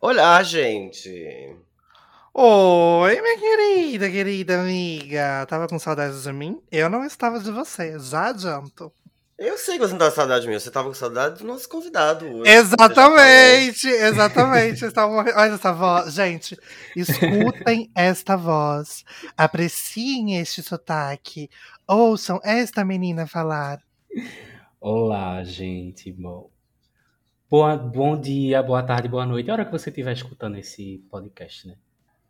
Olá, gente. Oi, minha querida, querida amiga. Tava com saudades de mim? Eu não estava de você, já adianto. Eu sei que você não tava com saudade de mim, você tava com saudade do nosso convidado. hoje. Exatamente, exatamente. Olha essa voz. Gente, escutem esta voz. Apreciem este sotaque. Ouçam esta menina falar. Olá, gente. Bom, boa, bom dia, boa tarde, boa noite. A hora que você estiver escutando esse podcast, né?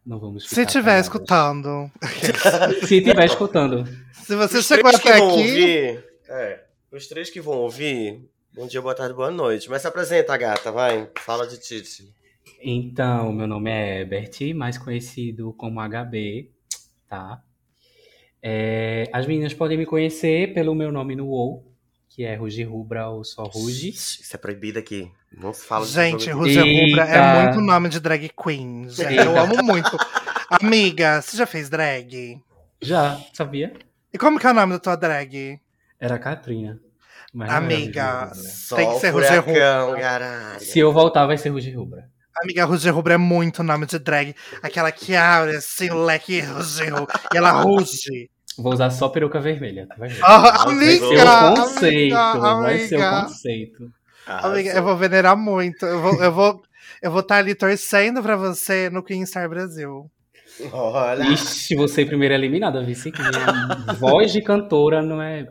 Não vamos Se estiver escutando. Se estiver escutando. Se você Os chegou três que até vão aqui. ouvir. É, os três que vão ouvir. Bom dia, boa tarde, boa noite. Mas se apresenta, gata, vai. Fala de Titi. Então, meu nome é Herbert, mais conhecido como HB, tá? É, as meninas podem me conhecer pelo meu nome no WoW, que é Rugi Rubra ou só Rugi. Isso é proibido aqui. Não se fala Gente, Rússia Rubra é muito nome de drag queen. gente. Eu amo muito. Amiga, você já fez drag? Já, sabia? E como que é o nome da tua drag? Era a Katrina. mas não era Amiga, Rubra. Só Tem que ser furacão, caralho. Se eu voltar, vai ser Rugi Rubra. Amiga, Ruge Rubra é muito nome de drag. Aquela que abre assim o leque ruge, e ela ruge. Vou usar só peruca vermelha, tá vendo? Ah, Vai ser amiga, o conceito, amiga, vai ser o amiga. conceito. Amiga, eu vou venerar muito. Eu vou, eu vou, eu vou estar ali torcendo pra você no Queen Star Brasil. Olha. Ixi, você primeira eliminada, vice que minha voz de cantora não é.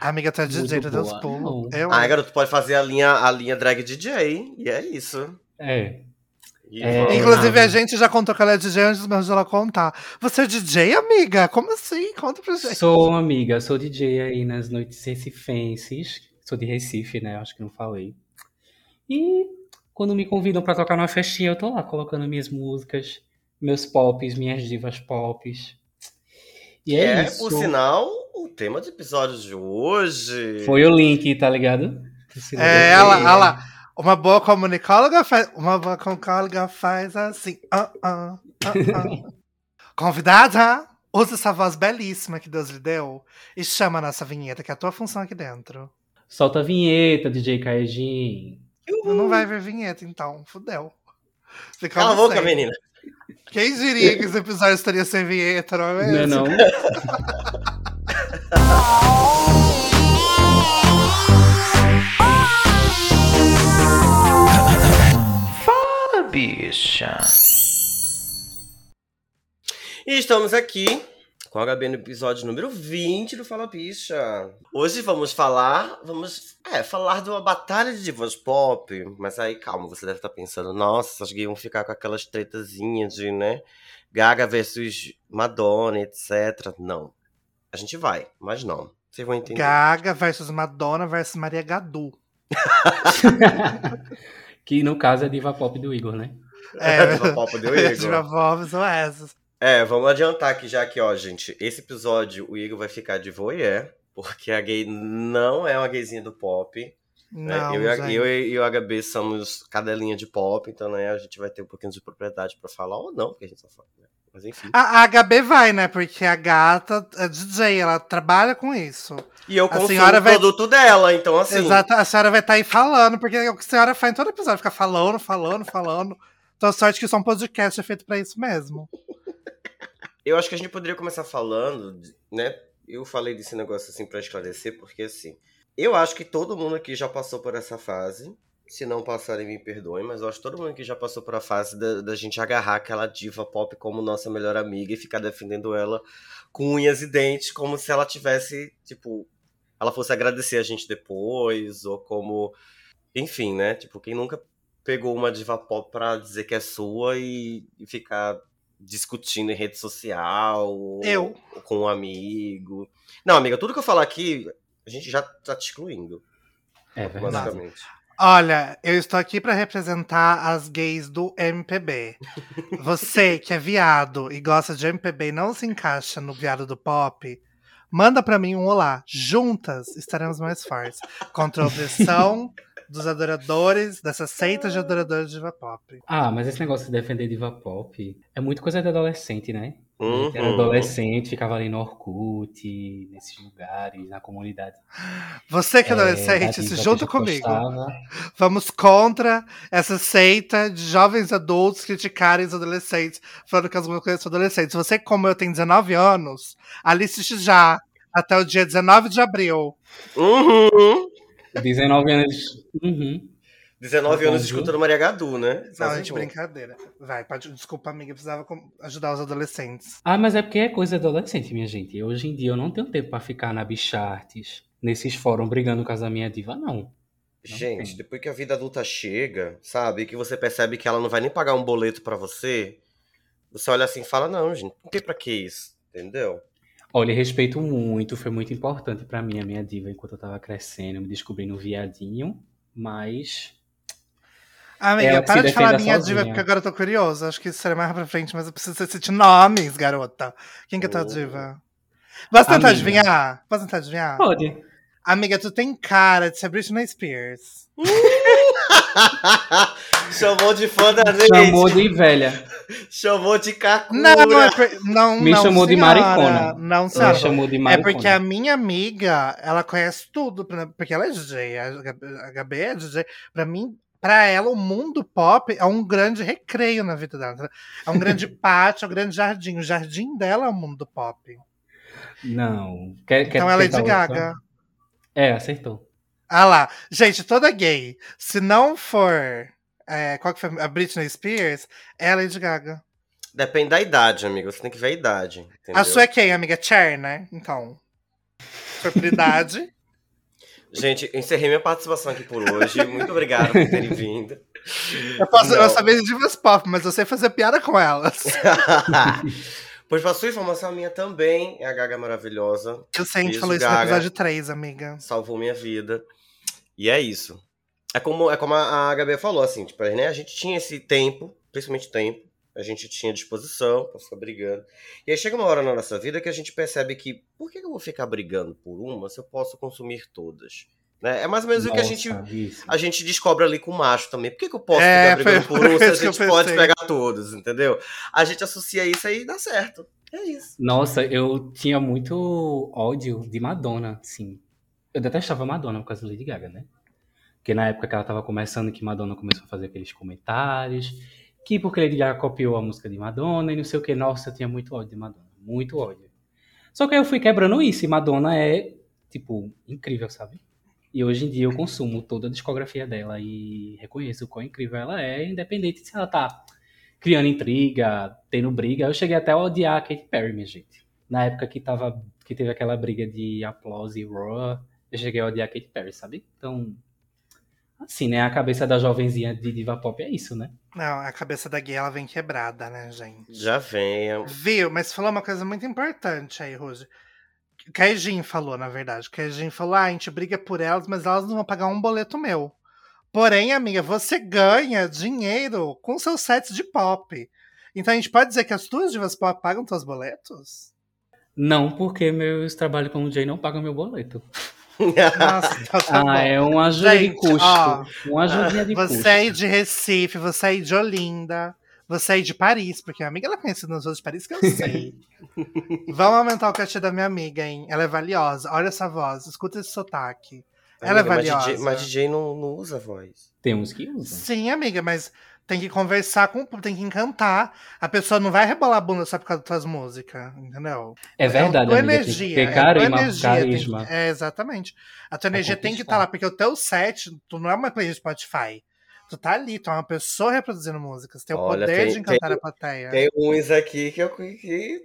Amiga, tu é DJ do Deus. Não. Eu, Ai, garoto, pode fazer a linha, a linha drag DJ. E é isso. É. É. Inclusive, a gente já contou que ela é DJ antes mesmo de ela contar. Você é DJ, amiga? Como assim? Conta pra gente. Sou uma amiga, sou DJ aí nas noites recifenses. Sou de Recife, né? Acho que não falei. E quando me convidam pra tocar numa festinha, eu tô lá colocando minhas músicas, meus pops, minhas divas pops. E é, É, isso. por sinal, o tema do episódio de hoje. Foi o link, tá ligado? É, ela, ela. Uma boa comunicóloga faz. Uma boa comunicóloga faz assim. ah, ah, ah. Convidada, usa essa voz belíssima que Deus lhe deu e chama a nossa vinheta, que é a tua função aqui dentro. Solta a vinheta, DJ Kaijin. Não vai ver vinheta, então. Fudeu. Fica Cala a boca, menina. Quem diria que esse episódio estaria sem vinheta, não é Não é mesmo? não? bicha. E estamos aqui com a HB no episódio número 20 do Fala Bicha. Hoje vamos falar, vamos, é, falar de uma batalha de divas pop. Mas aí, calma, você deve estar pensando, nossa, essas gays vão ficar com aquelas tretazinhas de, né, Gaga versus Madonna, etc. Não. A gente vai, mas não. Vocês vão entender. Gaga versus Madonna versus Maria Gadu. que no caso é diva pop do Igor, né? É, Diva pop do Diva Igor. Pop são essas. É, vamos adiantar aqui já que, ó, gente, esse episódio o Igor vai ficar de voyeur, porque a gay não é uma gayzinha do pop. né? Não, eu, e a- gente. eu e o HB somos cadelinha de pop, então né, a gente vai ter um pouquinho de propriedade pra falar, ou não, porque a gente só fala, né? Mas enfim. A, a HB vai, né? Porque a gata é DJ, ela trabalha com isso. E eu a consumo o vai- produto dela, então assim. Exato, a senhora vai estar aí falando, porque é o que a senhora faz em todo episódio, fica falando, falando, falando. Então, a sorte que é um podcast é feito pra isso mesmo. Eu acho que a gente poderia começar falando, né? Eu falei desse negócio assim pra esclarecer, porque assim, eu acho que todo mundo aqui já passou por essa fase. Se não passarem, me perdoem, mas eu acho que todo mundo aqui já passou por a fase da, da gente agarrar aquela diva pop como nossa melhor amiga e ficar defendendo ela com unhas e dentes, como se ela tivesse, tipo, ela fosse agradecer a gente depois, ou como. Enfim, né? Tipo, quem nunca pegou uma diva pop pra dizer que é sua e, e ficar discutindo em rede social, Eu. ou com um amigo. Não, amiga, tudo que eu falar aqui, a gente já tá te excluindo, É verdade. basicamente. Olha, eu estou aqui pra representar as gays do MPB. Você que é viado e gosta de MPB e não se encaixa no viado do pop, manda pra mim um olá. Juntas estaremos mais fortes contra a opressão dos adoradores, dessa seita de adoradores de diva pop. Ah, mas esse negócio de defender diva pop é muito coisa de adolescente, né? Uhum. Era adolescente, ficava ali no Orkut, nesses lugares, na comunidade. Você que é da adolescente, se junta comigo. gostava. Vamos contra essa seita de jovens adultos criticarem os adolescentes, falando que as músicas são adolescentes. Você, como eu, tem 19 anos, aliste já até o dia 19 de abril. Uhum. 19 anos. Uhum. 19 anos Uhum. escutando Maria Gadu, né? Não, Faz gente, um brincadeira. Vai, pode, desculpa, amiga, eu precisava ajudar os adolescentes. Ah, mas é porque é coisa adolescente, minha gente. Hoje em dia eu não tenho tempo pra ficar na Bichartes, nesses fóruns brigando com as minha diva, não. Gente, tem. depois que a vida adulta chega, sabe? Que você percebe que ela não vai nem pagar um boleto pra você, você olha assim e fala, não, gente, não tem pra que isso, entendeu? Olha, respeito muito, foi muito importante pra mim, a minha diva, enquanto eu tava crescendo, me descobrindo viadinho, mas. Amiga, para de falar minha sozinha. diva, porque agora eu tô curiosa. Acho que isso será mais pra frente, mas eu preciso citar nomes, garota. Quem que é tua Oh. diva? Posso tentar Amiga. adivinhar? Posso tentar adivinhar? Pode. Amiga, tu tem cara de ser Britney Spears. Chamou de fã da Chamou gente. de velha. Chamou de cacura. Não, é por- não, Me não, chamou de senhora. maricona. Não, Me senhora. chamou de É maricona. porque a minha amiga, ela conhece tudo, porque ela é DJ, a Gabi é DJ. Pra mim, pra ela, o mundo pop é um grande recreio na vida dela. É um grande pátio, é um grande jardim. O jardim dela é o mundo pop. Não. Quer, quer Então ela é de outra? Gaga. É, acertou. Ah lá. Gente, toda gay. Se não for. É, qual que foi? A Britney Spears, é de Gaga. Depende da idade, amigo. Você tem que ver a idade. Entendeu? A sua é quem, amiga? Cher, né? Então. Fertilidade. Gente, eu encerrei minha participação aqui por hoje. Muito obrigado por terem vindo. Eu posso eu saber de divas pop, mas eu sei fazer piada com elas. pois pra sua informação, a minha também é a Gaga maravilhosa. Eu sei, a gente falou isso no Gaga. episódio 3, amiga. Salvou minha vida. E é isso. É como, é como a, a Gabi falou, assim, tipo, né? A gente tinha esse tempo, principalmente tempo, a gente tinha disposição pra ficar brigando. E aí chega uma hora na nossa vida que a gente percebe que por que eu vou ficar brigando por uma se eu posso consumir todas? Né? É mais ou menos o que a gente, Nossa, isso. a gente descobre ali com o macho também. Por que, que eu posso É, ficar brigando por um se a gente pode pegar todos, entendeu? A gente associa isso aí e dá certo. É isso. Nossa, eu tinha muito ódio de Madonna, sim. Eu detestava Madonna por causa da Lady Gaga, né? Porque na época que ela tava começando, que Madonna começou a fazer aqueles comentários, que porque Lady Gaga copiou a música de Madonna e não sei o que. Nossa, eu tinha muito ódio de Madonna, muito ódio. Só que aí eu fui quebrando isso e Madonna é, tipo, incrível, sabe? E hoje em dia eu consumo toda a discografia dela e reconheço o quão incrível ela é, independente se ela tá criando intriga, tendo briga. Eu cheguei até a odiar a Katy Perry, minha gente. Na época que, tava, que teve aquela briga de Applause e Raw, eu cheguei a odiar a Katy Perry, sabe? Então, assim, né? A cabeça da jovenzinha de diva pop é isso, né? Não, a cabeça da gay ela vem quebrada, né, gente? Já venha. Viu? Mas falou uma coisa muito importante aí, Rose. O que a Egin falou, na verdade. Que a Egin falou: ah, a gente briga por elas, mas elas não vão pagar um boleto meu. Porém, amiga, você ganha dinheiro com seus sets de pop. Então a gente pode dizer que as tuas divas pop pagam teus boletos? Não porque meus trabalhos como DJ não pagam meu boleto. Nossa, tá bom. Ah, é uma ajuda de custo. ó, uma ajudinha de Você custo. aí de Recife, você aí de Olinda, você aí de Paris, porque a amiga ela é conhecida nos outros de Paris que eu sei. Vamos aumentar o cachê da minha amiga, hein? Ela é valiosa. Olha essa voz, escuta esse sotaque. Ela é Amiga, mas valiosa. DJ, mas DJ não, não usa voz. Tem uns que usam. Sim, amiga, mas tem que conversar com o público, tem que encantar. A pessoa não vai rebolar a bunda só por causa das tuas músicas, entendeu? É verdade, tua amiga. energia. tem que ter é a tua carisma, energia, tem que- carisma. é, exatamente. A tua energia tem que estar conquistar. lá, porque o teu set, tu não é uma playlist Spotify. Tu tá ali, tu é uma pessoa reproduzindo músicas. Tem o Olha, poder tem- de encantar tem- a plateia. Tem uns aqui que, eu, que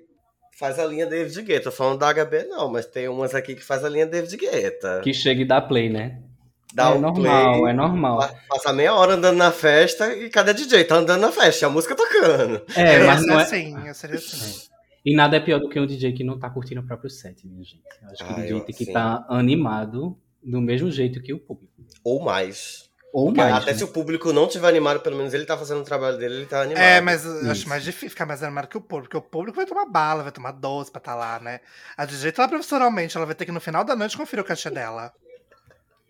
faz a linha David Guetta. Tô falando da HB não, mas tem umas aqui que faz a linha David Guetta. Que chega e dá play, né? Dá é um normal, play, é normal. pa- Passa meia hora andando na festa e cada DJ tá andando na festa, e a música tocando. É, mas seria não é. assim, eu seria assim. E nada é pior do que um DJ que não tá curtindo o próprio set, minha gente. Eu acho que Ah, o DJ eu- tem que estar animado do mesmo jeito que o público. Ou mais. Ou Porque mais. até né? se o público não tiver animado, pelo menos ele tá fazendo o trabalho dele, ele tá animado. É, mas eu acho mais difícil ficar mais animado que o público, porque o público vai tomar bala, vai tomar doce pra estar lá, né? A DJ tá lá profissionalmente, ela vai ter que no final da noite conferir o cachê dela.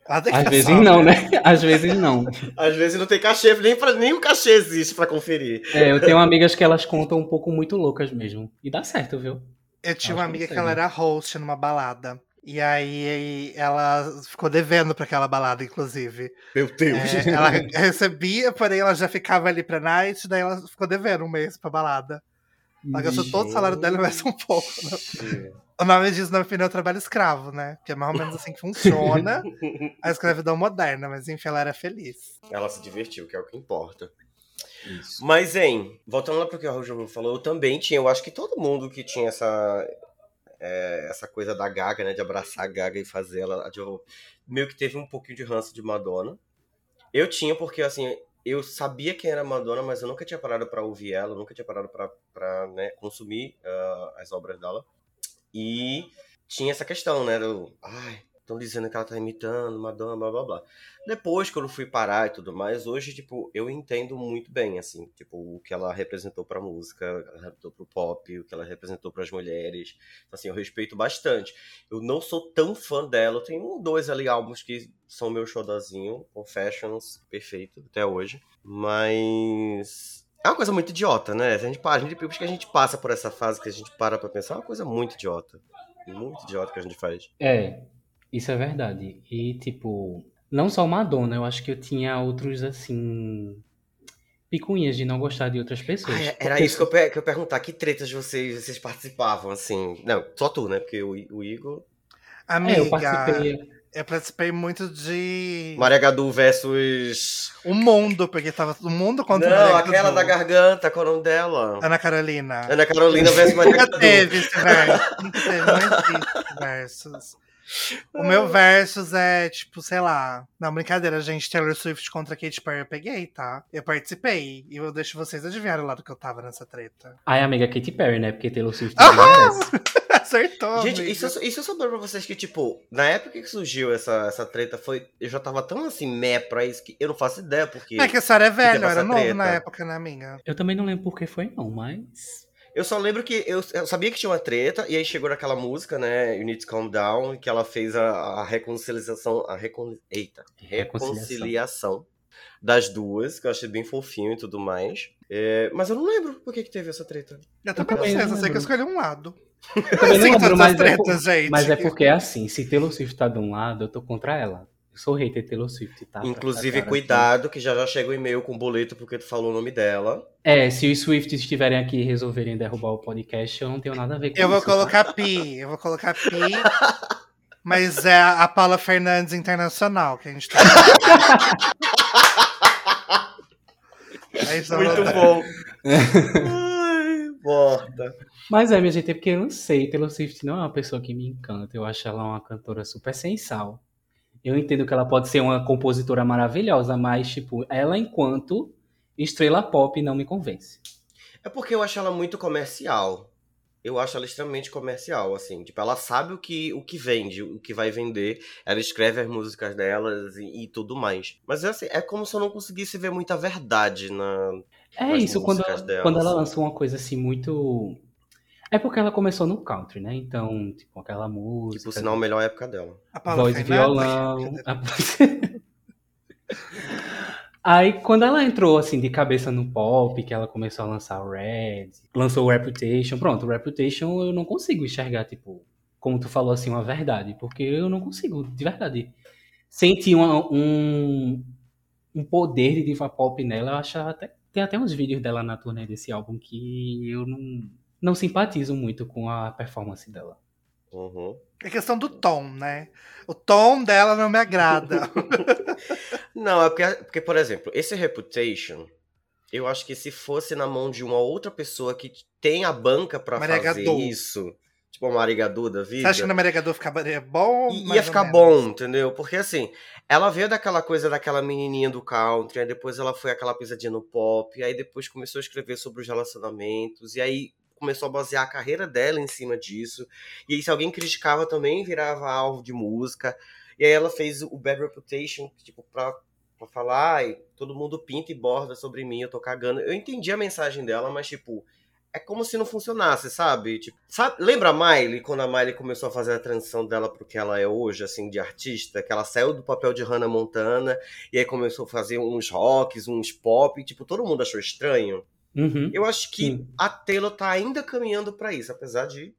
Que Às vezes não, né? Às vezes não. Às vezes não tem cachê, nem, pra, nem o cachê existe pra conferir. É, eu tenho amigas que elas contam um pouco muito loucas mesmo. E dá certo, viu? Eu tinha Acho uma que amiga que sei, ela né? era host numa balada. E aí ela ficou devendo pra aquela balada, inclusive. Meu Deus. É, ela recebia, porém ela já ficava ali pra night, daí ela ficou devendo um mês pra balada. Ela gastou todo o salário dela e mais um pouco. né? O nome disso, na minha opinião, é trabalho escravo, né? Que é mais ou menos assim que funciona a escravidão moderna. Mas enfim, ela era feliz. Ela se divertiu, que é o que importa. Isso. Mas, hein, voltando lá pro que o Roger falou, eu também tinha, eu acho que todo mundo que tinha essa é, essa coisa da Gaga, né, de abraçar a Gaga e fazer ela, de- meio que teve um pouquinho de ranço de Madonna. Eu tinha porque, assim, eu sabia quem era Madonna, mas eu nunca tinha parado pra ouvir ela, eu nunca tinha parado pra, pra né, consumir ah, as obras dela. E tinha essa questão, né, do, ai, estão dizendo que ela tá imitando Madonna, blá, blá, blá. Depois, quando eu fui parar e tudo mais, hoje, tipo, eu entendo muito bem, assim, tipo, o que ela representou pra música, o que ela representou pro pop, o que ela representou pras mulheres. Então, assim, eu respeito bastante. Eu não sou tão fã dela, eu tenho um, dois ali álbuns que são meu showzinho, Confessions, perfeito, até hoje. Mas... É uma coisa muito idiota, né? A gente, a gente, a gente passa por essa fase que a gente para pra pensar, é uma coisa muito idiota. Muito idiota que a gente faz. É, isso é verdade. E, tipo, não só Madonna, eu acho que eu tinha outros, assim, picuinhas de não gostar de outras pessoas. Ah, era Porque- isso que eu, que eu ia perguntar. Que tretas vocês, vocês participavam, assim? Não, só tu, né? Porque o, o Igor... Amiga, É, eu participei. Eu participei muito de Maria Gadu versus... O Mundo, porque tava o mundo contra Não, Maria aquela Gadu. da garganta, qual é o nome dela? Ana Carolina. Ana Carolina versus Maria Nunca Gadu. teve esse verso. Nunca teve, não existe versus. O meu versus é, tipo, sei lá. Não, brincadeira, gente. Taylor Swift contra Katy Perry eu peguei, tá? Eu participei. E eu deixo vocês adivinharem o lado que eu tava nessa treta. Ai, amiga Katy Perry, né? Porque Taylor Swift Ah! Acertou. Gente, amiga. isso, eu- isso eu soube pra vocês que, tipo, na época que surgiu essa, essa treta, foi. Eu já tava tão assim, meh pra isso que eu não faço ideia, porque. É que a senhora é velha, eu era novo treta? na época, né, amiga? Eu também não lembro por que foi, não, mas. Eu só lembro que eu, eu sabia que tinha uma treta, e aí chegou naquela música, né? You Need to Calm Down, que ela fez a, a reconciliação. A recon, eita, Reconciliação. reconciliação das duas, que eu achei bem fofinho e tudo mais. É, mas eu não lembro por que, que teve essa treta. Eu também não sei, eu sei que eu escolhi um lado. Eu também não lembro, mas as é, mas é porque é assim, se Taylor Swift tá de um lado, eu tô contra ela. Eu sou hater de Taylor Swift, tá? Inclusive, cuidado, que já já chega o e-mail com boleto porque tu falou o nome dela. É, se os Swifts estiverem aqui e resolverem derrubar o podcast, eu não tenho nada a ver com Eu vou isso. tá? colocar pi, eu vou colocar pi. Mas é a Paula Fernandes Internacional que a gente tá. É isso, Muito bom. Ai, morta. Mas é, minha gente, é porque eu não sei. Taylor Swift não é uma pessoa que me encanta. Eu acho ela uma cantora super sensal. Eu entendo que ela pode ser uma compositora maravilhosa, mas, tipo, ela enquanto estrela pop não me convence. É porque eu acho ela muito comercial. Eu acho ela extremamente comercial, assim. Tipo, ela sabe o que, o que vende, o que vai vender. Ela escreve as músicas delas e, e tudo mais. Mas assim, é como se eu não conseguisse ver muita verdade na. É isso, quando, dela, quando ela assim. lança uma coisa assim muito. É porque ela começou no country, né? Então, tipo, aquela música. Tipo, sinal a melhor época dela. A Paula voz e violão. Aí, quando ela entrou, assim, de cabeça no pop, que ela começou a lançar o Red, lançou o Reputation, pronto, o Reputation eu não consigo enxergar, tipo, como tu falou, assim, uma verdade, porque eu não consigo, de verdade, sentir uma- um, um poder de diva pop nela, eu acho até, tem até uns vídeos dela na turnê desse álbum que eu não, não simpatizo muito com a performance dela. Uhum. É questão do tom, né? O tom dela não me agrada. Não, é porque, porque, por exemplo, esse Reputation, eu acho que se fosse na mão de uma outra pessoa que tem a banca pra Maria fazer isso, tipo a Maria Gadu da vida. Você acha que na Maria Gadu ficaria bom? I- Mais Ia ficar bom, entendeu? Porque assim, ela veio daquela coisa daquela menininha do country, aí depois ela foi aquela pisadinha no pop, aí depois começou a escrever sobre os relacionamentos, e aí começou a basear a carreira dela em cima disso. E aí se alguém criticava também virava alvo de música. E aí ela fez o Bad Reputation, tipo, pra, pra falar, ai, todo mundo pinta e borda sobre mim, eu tô cagando. Eu entendi a mensagem dela, mas tipo, é como se não funcionasse, sabe? Tipo, sabe? Lembra a Miley, quando a Miley começou a fazer a transição dela pro que ela é hoje, assim, de artista? Que ela saiu do papel de Hannah Montana e aí começou a fazer uns rocks, uns pop, e, tipo, todo mundo achou estranho. Uhum. Eu acho que Sim. a Taylor tá ainda caminhando pra isso, apesar de.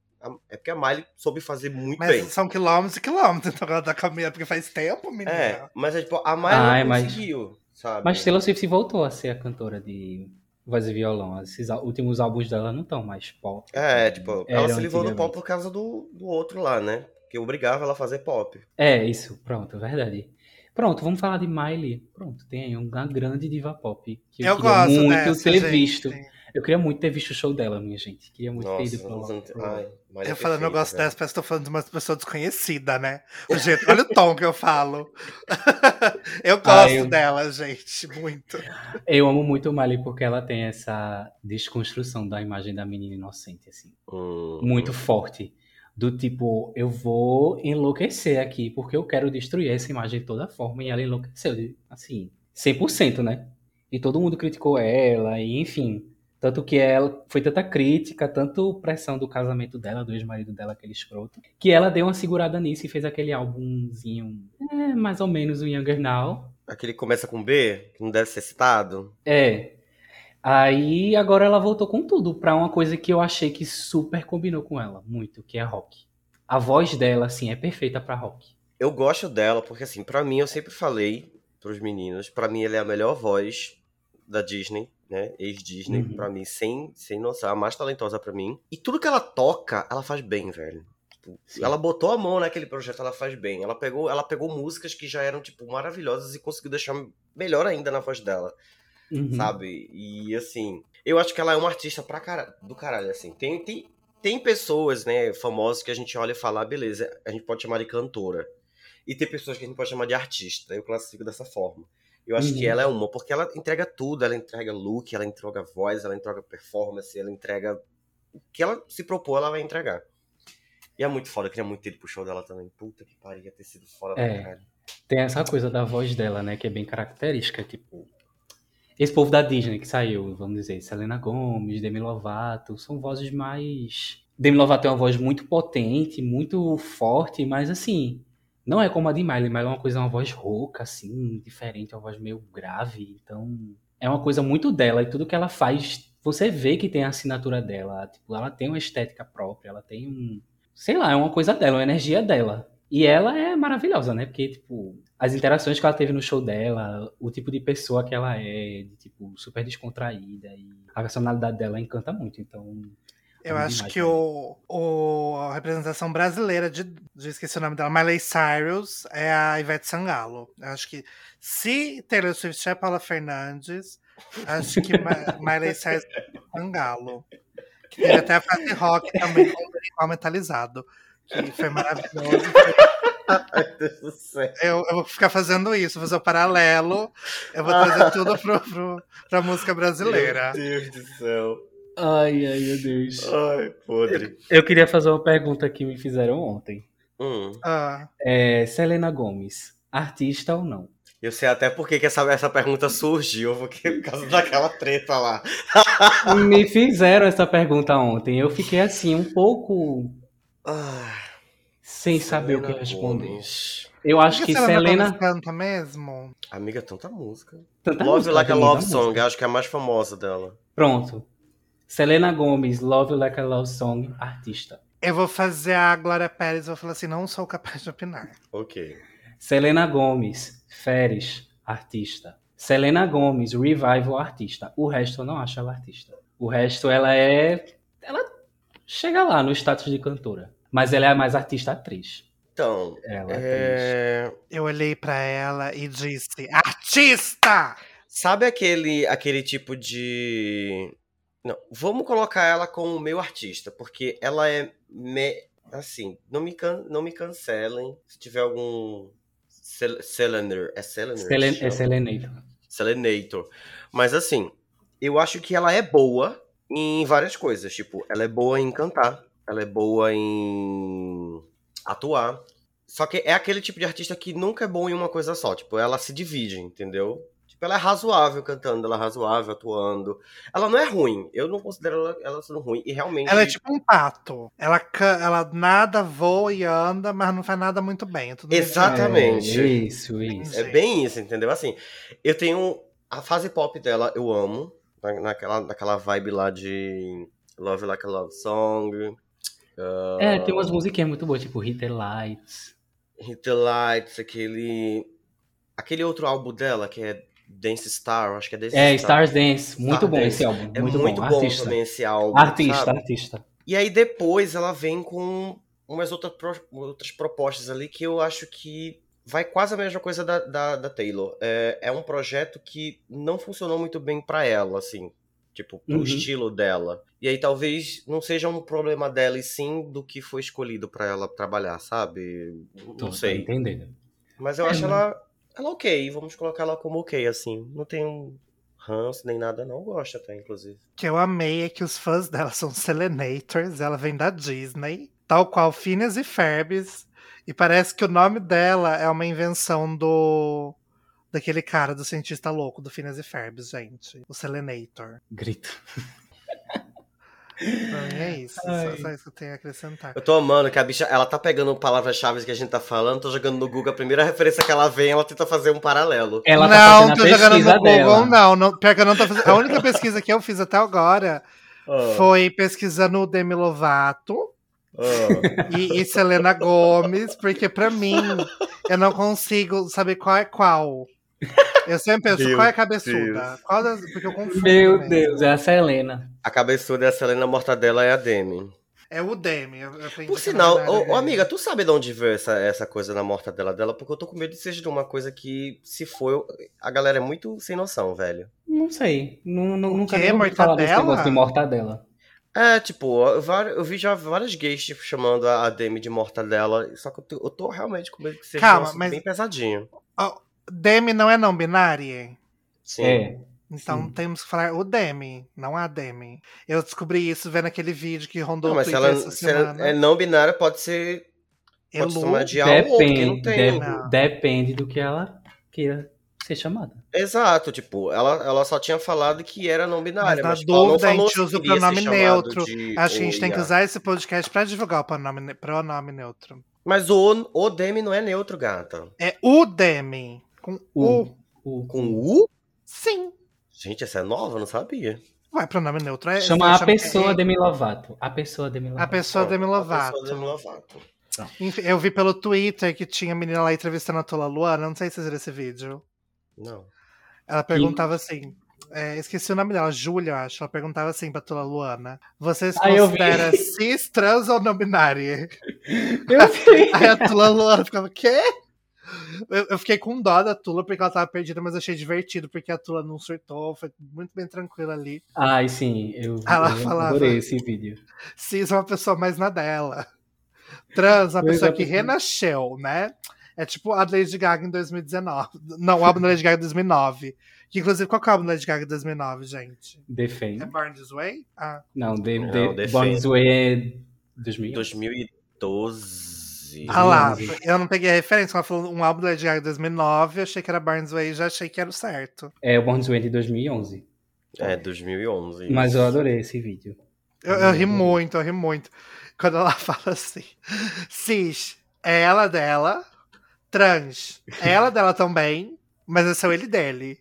É porque a Miley soube fazer muito Mas bem. são quilômetros e quilômetros, então ela tá caminhando, porque faz tempo, menina. É, mas é tipo, a Miley Ai, não mas- conseguiu, sabe? Mas Taylor Swift voltou a ser a cantora de voz e violão. Esses últimos álbuns dela não estão mais pop. É, tipo, ela se livrou do pop por causa do, do outro lá, né? Que obrigava ela a fazer pop. É, isso, pronto, é verdade. Pronto, vamos falar de Miley. Pronto, tem aí uma grande diva pop que eu, Eu queria gosto muito dessa, ter gente. visto. Eu queria muito ter visto o show dela, minha gente. Queria muito ter Nossa, ido pro, os ante- pro- ai, Miley é Eu falando, eu gosto velho. dessa, parece que tô falando de uma pessoa desconhecida, né? O jeito, olha o tom que eu falo. eu gosto Ah, eu- dela, gente, muito. Eu amo muito Miley porque ela tem essa desconstrução da imagem da menina inocente, assim. Hum, Muito forte. Do tipo, eu vou enlouquecer aqui porque eu quero destruir essa imagem de toda forma. E ela enlouqueceu, assim, 100%, né? E todo mundo criticou ela, e enfim. Tanto que ela foi tanta crítica, tanto pressão do casamento dela, do ex-marido dela, aquele escroto, que ela deu uma segurada nisso e fez aquele álbumzinho, é, mais ou menos o Younger Now. Aquele que começa com B, que não deve ser citado. É. Aí agora ela voltou com tudo pra uma coisa que eu achei que super combinou com ela, muito, que é rock. A voz dela, assim, é perfeita pra rock. Eu gosto dela porque, assim, pra mim, eu sempre falei pros meninos, pra mim ela é a melhor voz da Disney, né? Ex-Disney, Uhum. pra mim, sem, sem noção, a mais talentosa pra mim. E tudo que ela toca, ela faz bem, velho. Tipo. Ela botou a mão naquele projeto, ela faz bem. Ela pegou, ela pegou músicas que já eram, tipo, maravilhosas e conseguiu deixar melhor ainda na voz dela. Uhum. sabe? E assim, eu acho que ela é uma artista pra cara... do caralho, assim. Tem, tem, tem pessoas, né, famosas que a gente olha e fala, ah, beleza, a gente pode chamar de cantora. E tem pessoas que a gente pode chamar de artista. Eu classifico dessa forma. Eu acho Uhum. que ela é uma, porque ela entrega tudo, ela entrega look, ela entrega voz, ela entrega performance, ela entrega. O que ela se propôs, ela vai entregar. E é muito foda, eu queria muito ter ido pro show dela também. Puta que pariu, ia ter sido foda É. pra caralho. Tem essa coisa da voz dela, né, que é bem característica, tipo... Esse povo da Disney que saiu, vamos dizer, Selena Gomez, Demi Lovato, são vozes mais... Demi Lovato tem uma voz muito potente, muito forte, mas assim, não é como a de Miley. Miley é uma coisa, uma voz rouca, assim, diferente, uma voz meio grave, então... É uma coisa muito dela, e tudo que ela faz, você vê que tem a assinatura dela, tipo, ela tem uma estética própria, ela tem um... Sei lá, é uma coisa dela, uma energia dela. E ela é maravilhosa, né? Porque, tipo, as interações que ela teve no show dela, o tipo de pessoa que ela é, de, tipo, super descontraída, e a personalidade dela encanta muito, então... Eu acho demais que o, o- a representação brasileira de, de esqueci o nome dela, Miley Cyrus, é a Ivete Sangalo. Eu acho que se Taylor Swift é Paula Fernandes, acho que Miley Cyrus é Sangalo. Que teve até a fase rock também com o metalizado. Que foi maravilhoso. Ai, Deus do céu. Eu, eu vou ficar fazendo isso, fazer o paralelo. Eu vou trazer tudo pro, pro, pra música brasileira. Meu Deus do céu. Ai, ai, meu Deus. Ai, podre. Eu queria fazer uma pergunta que me fizeram ontem. Hum. Ah, É, Selena Gomes, artista ou não? Eu sei até por que que essa, essa pergunta surgiu, porque por causa daquela treta lá. Me fizeram essa pergunta ontem. Eu fiquei assim, um pouco Ah, sem saber o que Selena responder. Gomes. Eu acho por que Selena Selena. Canta mesmo? Amiga, tanta música. Tanta Love música, Like a Love música. Song, acho que é a mais famosa dela. Pronto. Selena Gomes, Love Like a Love Song, artista. Eu vou fazer a Glória Pérez, vou falar assim, não sou capaz de opinar. Ok. Selena Gomes, Feres, artista. Selena Gomes, Revival, artista. O resto eu não acho ela artista. O resto ela é. Ela chega lá no status de cantora. Mas ela é mais artista atriz. Então, Ela é atriz. é... Eu olhei pra ela e disse, artista! sabe aquele, aquele tipo de... Não, vamos colocar ela como meu artista, porque ela é... Me... Assim, não me, can... não me cancelem se tiver algum... Sel- Selener, é Selener? que Selen- é Selenator. Selenator. Mas assim, eu acho que ela é boa em várias coisas. Tipo, ela é boa em cantar, ela é boa em atuar. Só que é aquele tipo de artista que nunca é bom em uma coisa só. Tipo, ela se divide, entendeu? Tipo, ela é razoável cantando, ela é razoável atuando. Ela não é ruim. Eu não considero ela, ela sendo ruim. E realmente. Ela é tipo um pato. Ela, ela nada voa e anda, mas não faz nada muito bem. É Exatamente. É, isso, isso. É bem isso, entendeu? Assim, eu tenho. A fase pop dela eu amo. na- Naquela, naquela vibe lá de Love Like a Love Song. Uh, É, tem umas musiquinhas muito boas, tipo Hit the Lights. Hit the Lights, aquele. Aquele outro álbum dela que é Dance Star, acho que é Dance É, Star. Stars Dance. Muito Star bom Dance. esse álbum. É muito, muito, bom. bom, Artista. também esse álbum. Artista, sabe? artista. E aí depois ela vem com umas outras, pro- outras propostas ali que eu acho que vai quase a mesma coisa da, da, da Taylor. É, é um projeto que não funcionou muito bem pra ela, assim. Tipo, pro Uhum. estilo dela. E aí talvez não seja um problema dela, e sim do que foi escolhido pra ela trabalhar, sabe? Não Tô- tô sei. entendendo. Mas eu É, acho mas- ela, ela ok. Vamos colocar ela como ok, assim. Não tem um ranço nem nada, não. Eu gosto até, inclusive. O que eu amei é que os fãs dela são Selenators, ela vem da Disney, tal qual Phineas e Ferbs, e parece que o nome dela é uma invenção do daquele cara, do cientista louco do Phineas e Ferbs, gente. O Selenator. Grito. Pra mim é isso, só, só isso que eu tenho a acrescentar. Eu tô amando que a bicha, ela tá pegando palavras-chave que a gente tá falando, tô jogando no Google, a primeira referência que ela vem, ela tenta fazer um paralelo. Ela tá não, fazendo tô jogando no Google, dela. não, não. Pior que eu não tô fazendo. A única pesquisa que eu fiz até agora Ah, foi pesquisando o Demi Lovato. ah. e, e Selena Gomes, porque pra mim eu não consigo saber qual é qual. Eu sempre penso, Meu qual é a cabeçuda? Qual das, porque eu confundo. Meu né? Deus, é a Selena. A cabeçuda é a Selena Mortadela é a Demi. É o Demi. eu- eu aprendi Por que sinal, ô, é ô, amiga, tu sabe de onde veio essa, essa coisa na mortadela dela? Porque eu tô com medo de seja de uma coisa que, se for, eu- a galera é muito sem noção, velho. Não sei. Nu- nu- nunca desse Mortadela? de mortadela. É, tipo, eu, vi já várias gays tipo, chamando a a Demi de mortadela, só que eu tô, eu tô realmente com medo que seja Calma, um mas- bem pesadinho. Ó, Demi não é não binária? Sim. É. Então Sim. temos que falar o Demi, não a Demi. Eu descobri isso vendo aquele vídeo que rondou Não, o mas se Twitter ela, essa se ela é não binária, pode ser. Pode Elu, de que não Depende, tem. de- Não. depende do que ela queira ser chamada. Exato, tipo, ela, ela só tinha falado que era não binária, Mas na mas, tipo, ela dúvida, a gente se usa o pronome neutro. de Acho que a gente o tem que usar esse podcast pra divulgar o pronome, pronome neutro. Mas o, o Demi não é neutro, gata. É o Demi. Com o. O, o, Com U? Sim. Gente, essa é nova, eu não sabia. Ué, pronome neutro é. chama a chama- pessoa é- Demi Lovato. A pessoa Demi Lovato. A pessoa Demi A Lovato. pessoa Demi Lovato. Enfim, eu vi pelo Twitter que tinha a menina lá entrevistando a Tula Luana. Não sei se vocês viram esse vídeo. Não. Ela perguntava assim. é, esqueci o nome dela, Júlia, acho. Ela perguntava assim pra Tula Luana: Você se Ah, vi. considera cis, trans ou não binária? Eu sei. Aí a Tula Luana ficava, quê? Eu, eu fiquei com dó da Tula porque ela tava perdida, mas achei divertido porque a Tula não surtou, foi muito bem tranquila ali. Ai, sim, eu, Ela eu falava- adorei esse vídeo. Cis é uma pessoa mais na dela. Trans, uma Pois pessoa é, que renasceu, né? É tipo a Lady Gaga em 2019. Não, o álbum da Lady Gaga em 2009. Que, inclusive, qual que é o álbum da Lady Gaga em 2009, gente? É Defend. Born This Way? Ah, Não, de, Não, de, Defend. Born This Way é 2000. 2012. Ah lá, 2011. eu não peguei a referência. Ela falou um álbum da Lady Gaga em 2009, eu achei que era Born This Way e já achei que era o certo. É o Born This Way de 2011. É, 2011. Mas eu adorei esse vídeo. Eu, eu ri muito, eu ri muito. Quando ela fala assim: cis, é ela dela. Trans, é ela dela também. Mas esse é o ele dele.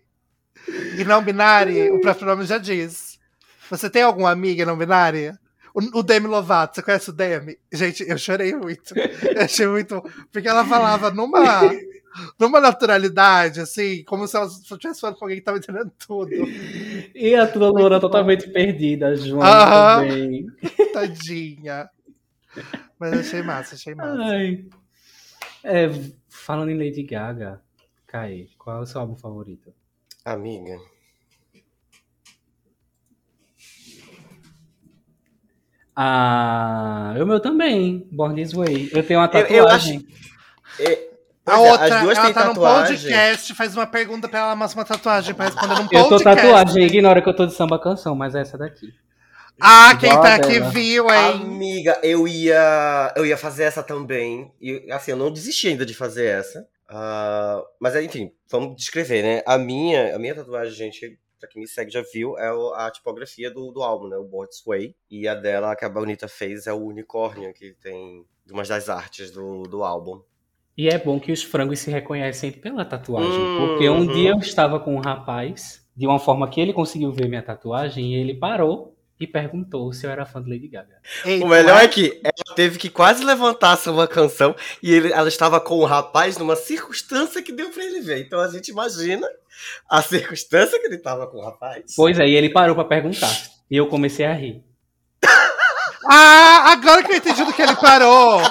E não binária, o próprio nome já diz. Você tem alguma amiga não binária? O, o Demi Lovato, você conhece o Demi? Gente, eu chorei muito. Eu achei muito. Porque ela falava numa, numa naturalidade, assim, como se ela estivesse falando com alguém que tava entendendo tudo. E a Tula Loura totalmente perdida, a Joana Aham. também. Tadinha. Mas achei massa, achei massa. Ai. É, falando em Lady Gaga, Kai, qual é o seu álbum favorito? Amiga. Ah, o meu também, Born This Way. Eu tenho uma Eu- eu tatuagem. É, A é, outra, as duas ela tá num tatuagem. podcast, faz uma pergunta pra ela, mostra uma tatuagem pra responder num Eu podcast. tô tatuagem, ignora que eu tô de samba canção, mas é essa daqui. Ah, quem tá aqui viu, hein? Amiga, eu ia, eu ia fazer essa também. E assim, eu não desisti ainda de fazer essa. Uh, mas enfim, vamos descrever, né? A minha, a minha tatuagem, gente, pra quem me segue já viu, é a tipografia do, do álbum, né? O Board Sway. E a dela, que a Bonita fez, é o unicórnio, que tem uma das artes do, do álbum. E é bom que os frangos se reconhecem pela tatuagem. Uhum. Porque um dia eu estava com um rapaz, de uma forma que ele conseguiu ver minha tatuagem, e ele parou e perguntou se eu era fã de Lady Gaga. Ei, o melhor é que ela teve que quase levantar uma canção e ele, ela estava com o rapaz numa circunstância que deu para ele ver. Então a gente imagina a circunstância que ele estava com o rapaz. Pois é, e ele parou para perguntar. E eu comecei a rir. Ah, agora que eu entendi do que ele parou.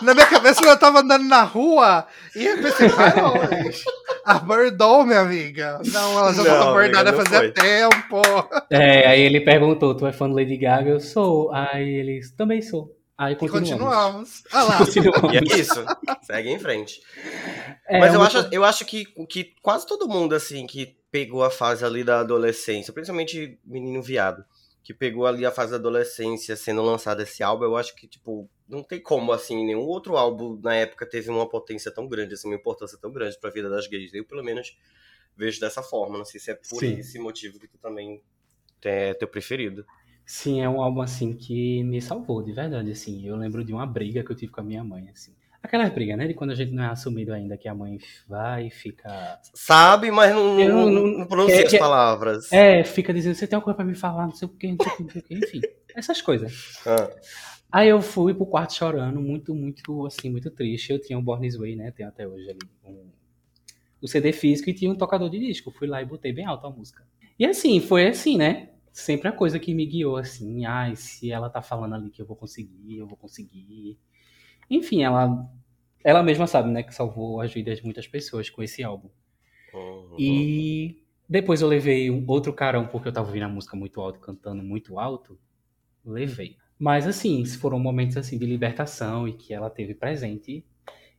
Na minha cabeça eu tava andando na rua e eu pensei, parou. Abordou, minha amiga. Não, ela já tava abordada fazia tempo. É, aí ele perguntou: Tu é fã do Lady Gaga? Eu sou. Aí ele também sou. Aí continuamos. E continuamos. Ah lá. continuamos. E é isso. Segue em frente. É, Mas eu, acho, eu acho que, que quase todo mundo, assim, que pegou a fase ali da adolescência, principalmente menino viado, que pegou ali a fase da adolescência sendo lançado esse álbum, eu acho que, tipo, não tem como, assim, nenhum outro álbum na época teve uma potência tão grande, assim, uma importância tão grande pra vida das gays. Eu, pelo menos, vejo dessa forma. Não sei se é por Sim. esse motivo que tu também é teu preferido. Sim, é um álbum, assim, que me salvou, de verdade, assim. Eu lembro de uma briga que eu tive com a minha mãe, assim. Aquela briga, né? De quando a gente não é assumido ainda, que a mãe vai e fica. Sabe, mas não, não, não, não pronuncia é, as palavras. É, fica dizendo, você tem alguma coisa pra me falar, não sei o que, não sei o que, que, enfim. Essas coisas. Ah. Aí eu fui pro quarto chorando, muito, muito, assim, muito triste. Eu tinha um Born This Way, né? Tenho até hoje ali um, o CD físico e tinha um tocador de disco. Fui lá e botei bem alto a música. E assim, foi assim, né? Sempre a coisa que me guiou, assim, ai, se ela tá falando ali que eu vou conseguir, eu vou conseguir. Enfim, ela, ela mesma sabe, né, que salvou as vidas de muitas pessoas com esse álbum. Uhum. E depois eu levei um outro carão, porque eu tava ouvindo a música muito alto, cantando muito alto. Levei. Mas assim, foram momentos assim de libertação e que ela teve presente.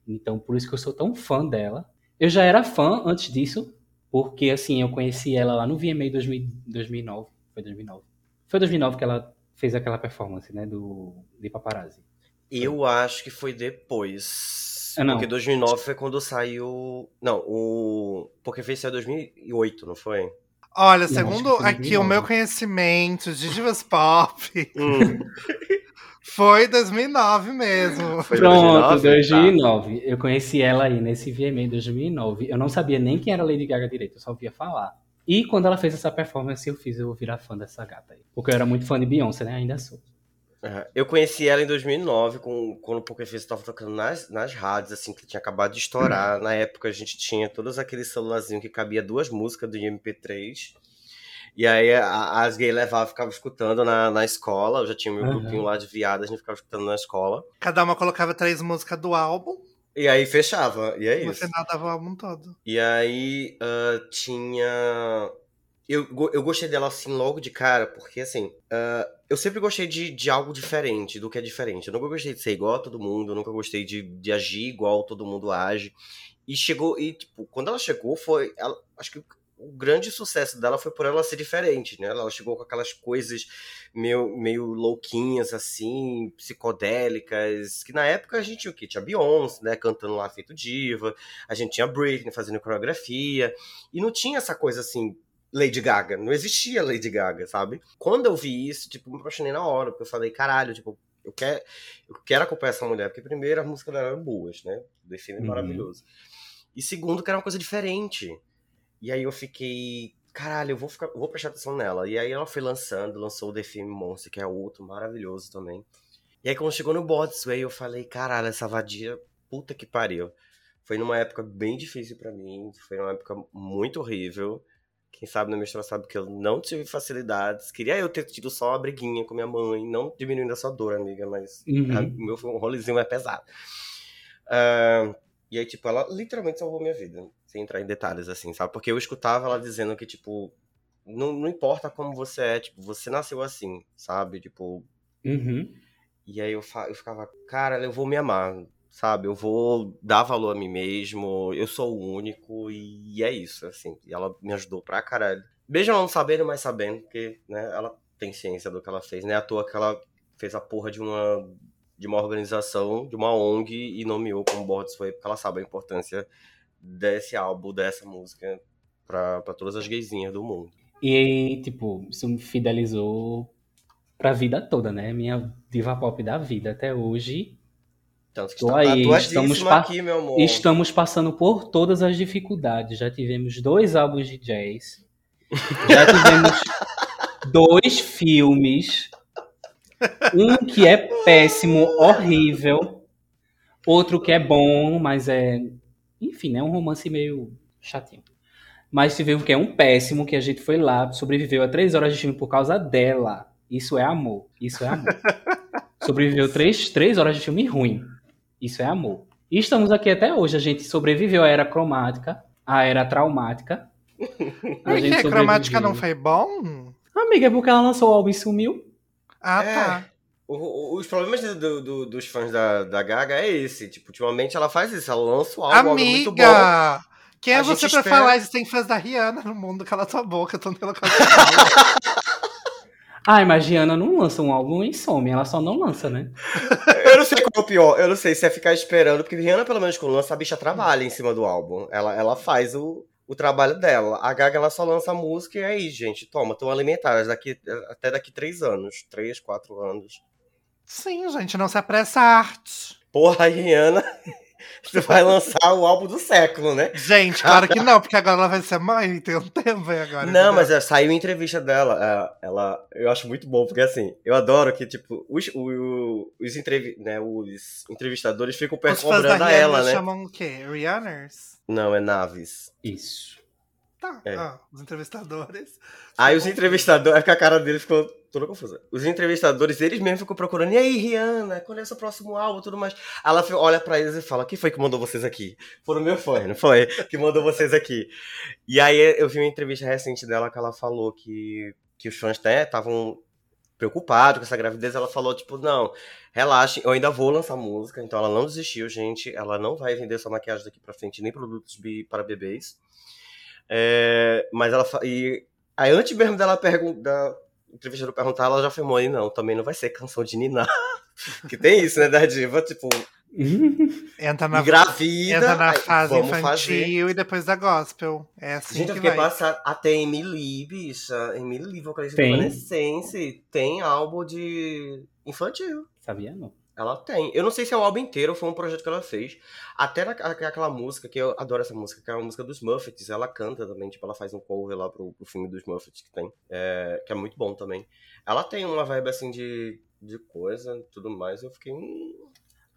Então, por isso que eu sou tão fã dela. Eu já era fã antes disso, porque assim, eu conheci ela lá no VMA 2000, 2009. Foi 2009. Foi 2009 que ela fez aquela performance, né, do de Paparazzi. Eu acho que foi depois. Ah, não. Porque 2009 foi quando saiu. Não, o Poker saiu em 2008, não foi? Olha, segundo aqui o meu conhecimento de divas pop, hum. foi 2009 mesmo. Foi Pronto, 2009? 2009. Tá. Eu conheci ela aí nesse VMA em 2009. Eu não sabia nem quem era Lady Gaga direito, eu só ouvia falar. E quando ela fez essa performance, eu fiz eu virar fã dessa gata aí. Porque eu era muito fã de Beyoncé, né? Ainda sou. Eu conheci ela em 2009, com, quando o Poker Face estava tocando nas, nas rádios, assim, que tinha acabado de estourar. Na época a gente tinha todos aqueles celularzinhos que cabia duas músicas do MP3. E aí a, as gays levavam, ficava escutando na, na escola. Eu já tinha meu uhum. grupinho lá de viadas, a gente ficava escutando na escola. Cada uma colocava três músicas do álbum. E aí fechava, e é isso. Você nadava o álbum todo. E aí uh, tinha eu, eu gostei dela assim logo de cara, porque assim, uh, eu sempre gostei de, de algo diferente, do que é diferente. Eu nunca gostei de ser igual a todo mundo, eu nunca gostei de, de agir igual todo mundo age. E chegou, e tipo, quando ela chegou, foi. Ela, acho que o grande sucesso dela foi por ela ser diferente, né? Ela chegou com aquelas coisas meio, meio louquinhas, assim, psicodélicas, que na época a gente tinha o quê? Tinha Beyoncé, né? Cantando lá feito diva, a gente tinha Britney fazendo coreografia, e não tinha essa coisa assim Lady Gaga. Não existia Lady Gaga, sabe? Quando eu vi isso, tipo, me apaixonei na hora, porque eu falei, caralho, tipo, eu quero, eu quero acompanhar essa mulher, porque primeiro as músicas dela eram boas, né? O define uhum. maravilhoso. E segundo, que era uma coisa diferente. E aí eu fiquei, caralho, eu vou, ficar, vou prestar atenção nela. E aí ela foi lançando, lançou o The Film Monster, que é outro maravilhoso também. E aí quando chegou no Bodsway, eu falei, caralho, essa vadia, puta que pariu. Foi numa época bem difícil para mim, foi numa época muito horrível. Quem sabe na história sabe que eu não tive facilidades. Queria eu ter tido só uma briguinha com minha mãe, não diminuindo a sua dor, amiga, mas uhum. o meu um rolezinho é pesado. Uh, e aí, tipo, ela literalmente salvou minha vida, sem entrar em detalhes, assim, sabe? Porque eu escutava ela dizendo que, tipo, não, não importa como você é, tipo, você nasceu assim, sabe? Tipo. Uhum. E aí eu, eu ficava, cara, eu vou me amar, sabe? Eu vou dar valor a mim mesmo, eu sou o único e é isso, assim. E ela me ajudou pra caralho. Mesmo não sabendo, mas sabendo, porque, né, ela tem ciência do que ela fez, né? À toa que ela fez a porra de uma de uma organização, de uma ONG e nomeou como board foi porque ela sabe a importância desse álbum, dessa música pra, pra todas as gaysinhas do mundo. E, tipo, isso me fidelizou pra vida toda, né? Minha diva pop da vida até hoje. Tanto que Tô está aí, estamos aqui, meu amor. Estamos passando por todas as dificuldades. Já tivemos dois álbuns de jazz. Já tivemos dois filmes. Um que é péssimo, horrível. Outro que é bom, mas é. Enfim, é um romance meio chatinho. Mas tivemos que é um péssimo, que a gente foi lá, sobreviveu a três horas de filme por causa dela. Isso é amor. Isso é amor. Sobreviveu três, três horas de filme ruim. Isso é amor. E estamos aqui até hoje. A gente sobreviveu à era cromática, à era traumática. Por que a cromática não foi bom? Amiga, é porque ela lançou o álbum e sumiu. Ah, É. tá. O- o- os problemas do- do- dos fãs da, da Gaga é esse. Tipo, ultimamente ela faz isso. Ela lança o álbum, é muito bom. Amiga! Quem é A você gente pra espera- falar isso? Tem fãs da Rihanna no mundo, cala tua boca, tô que fala. Ai, mas Giana não lança um álbum e some. Ela só não lança, né? Eu não sei qual é o pior. Eu não sei se é ficar esperando. Porque Rihanna, pelo menos, quando lança, a bicha trabalha em cima do álbum. Ela, ela faz o, o trabalho dela. A Gaga, ela só lança a música e é aí, gente. Toma, estão alimentadas daqui, até daqui três anos. Três, quatro anos. Sim, gente, não se apressa a arte. Porra, a Rihanna... Você vai lançar o álbum do século, né? Gente, claro que não, porque agora ela vai ser mãe, tem um tempo aí agora. Não, entendeu? mas é, saiu a entrevista dela. é, Ela, eu acho muito bom, porque assim, eu adoro que, tipo, os, o- os, entrevi né, os entrevistadores ficam cobrando a ela, né? chamam o quê? Rihanners? Não, é Naves. Isso. Tá, É. ah, os entrevistadores. Aí os entrevistadores, é que a cara dele ficou toda confusa. Os entrevistadores, eles mesmos ficam procurando, e aí, Rihanna, quando é o seu próximo álbum e tudo mais? Ela olha pra eles e fala, quem foi que mandou vocês aqui? Foram meu fã, não foi? Que mandou vocês aqui. E aí eu vi uma entrevista recente dela que ela falou que, que os fãs né, estavam preocupados com essa gravidez. Ela falou, tipo, não, relaxem, eu ainda vou lançar música, então ela não desistiu, gente. Ela não vai vender sua maquiagem daqui pra frente, nem produtos para bebês. É, mas ela e aí antes mesmo dela perguntar, entrevistador perguntar, ela já afirmou aí não, também não vai ser canção de Niná. que tem isso, né, da diva, tipo, Entra na, engravida, entra na fase vamos infantil fazer. e depois da gospel. É assim Gente, eu que fiquei passada. Até Emily, bicha. Emily, vocalista Tem? do Evanescence, tem álbum de infantil. Sabia não? Ela tem. Eu não sei se é o álbum inteiro ou foi um projeto que ela fez. Até na, aquela música, que eu adoro essa música, que é uma música dos Muffets. Ela canta também, tipo, ela faz um cover lá pro, pro filme dos Muffets que tem. é, que é muito bom também. Ela tem uma vibe assim de, de coisa e tudo mais. Eu fiquei. Hum,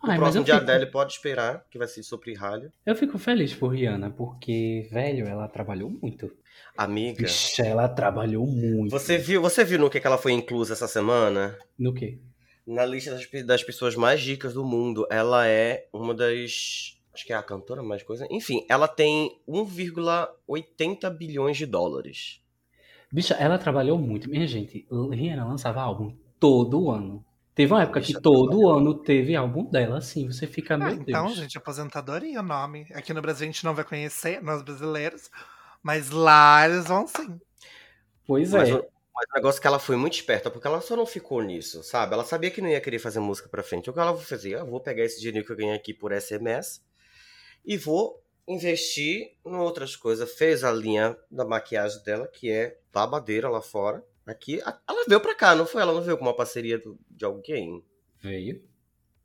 o Ai, próximo de fico, Adele pode esperar, que vai ser sobre Ralho. eu fico feliz por Rihanna, porque, velho, ela trabalhou muito. Amiga. Vixe, ela trabalhou muito. Você viu, você viu no que, que ela foi inclusa essa semana? No quê? Na lista das, das pessoas mais ricas do mundo, ela é uma das. Acho que é a cantora mais coisa. Enfim, ela tem 1,80 bilhões de dólares. Bicha, ela trabalhou muito. Minha gente, Rihanna lançava álbum todo ano. Teve uma época que Bicha, todo ano teve álbum dela, assim. Você fica, meu Ah, então, Deus. gente, aposentadoria o nome. Aqui no Brasil a gente não vai conhecer, nós brasileiros. Mas lá eles vão sim. Pois Mas, é. o, mas o negócio é que ela foi muito esperta, porque ela só não ficou nisso, sabe? Ela sabia que não ia querer fazer música pra frente. O que ela fazia? Eu vou pegar esse dinheiro que eu ganhei aqui por SMS e vou investir em outras coisas. Fez a linha da maquiagem dela, que é babadeira lá fora. Aqui, ela veio pra cá, não foi? Ela não veio com uma parceria do- de alguém. Veio.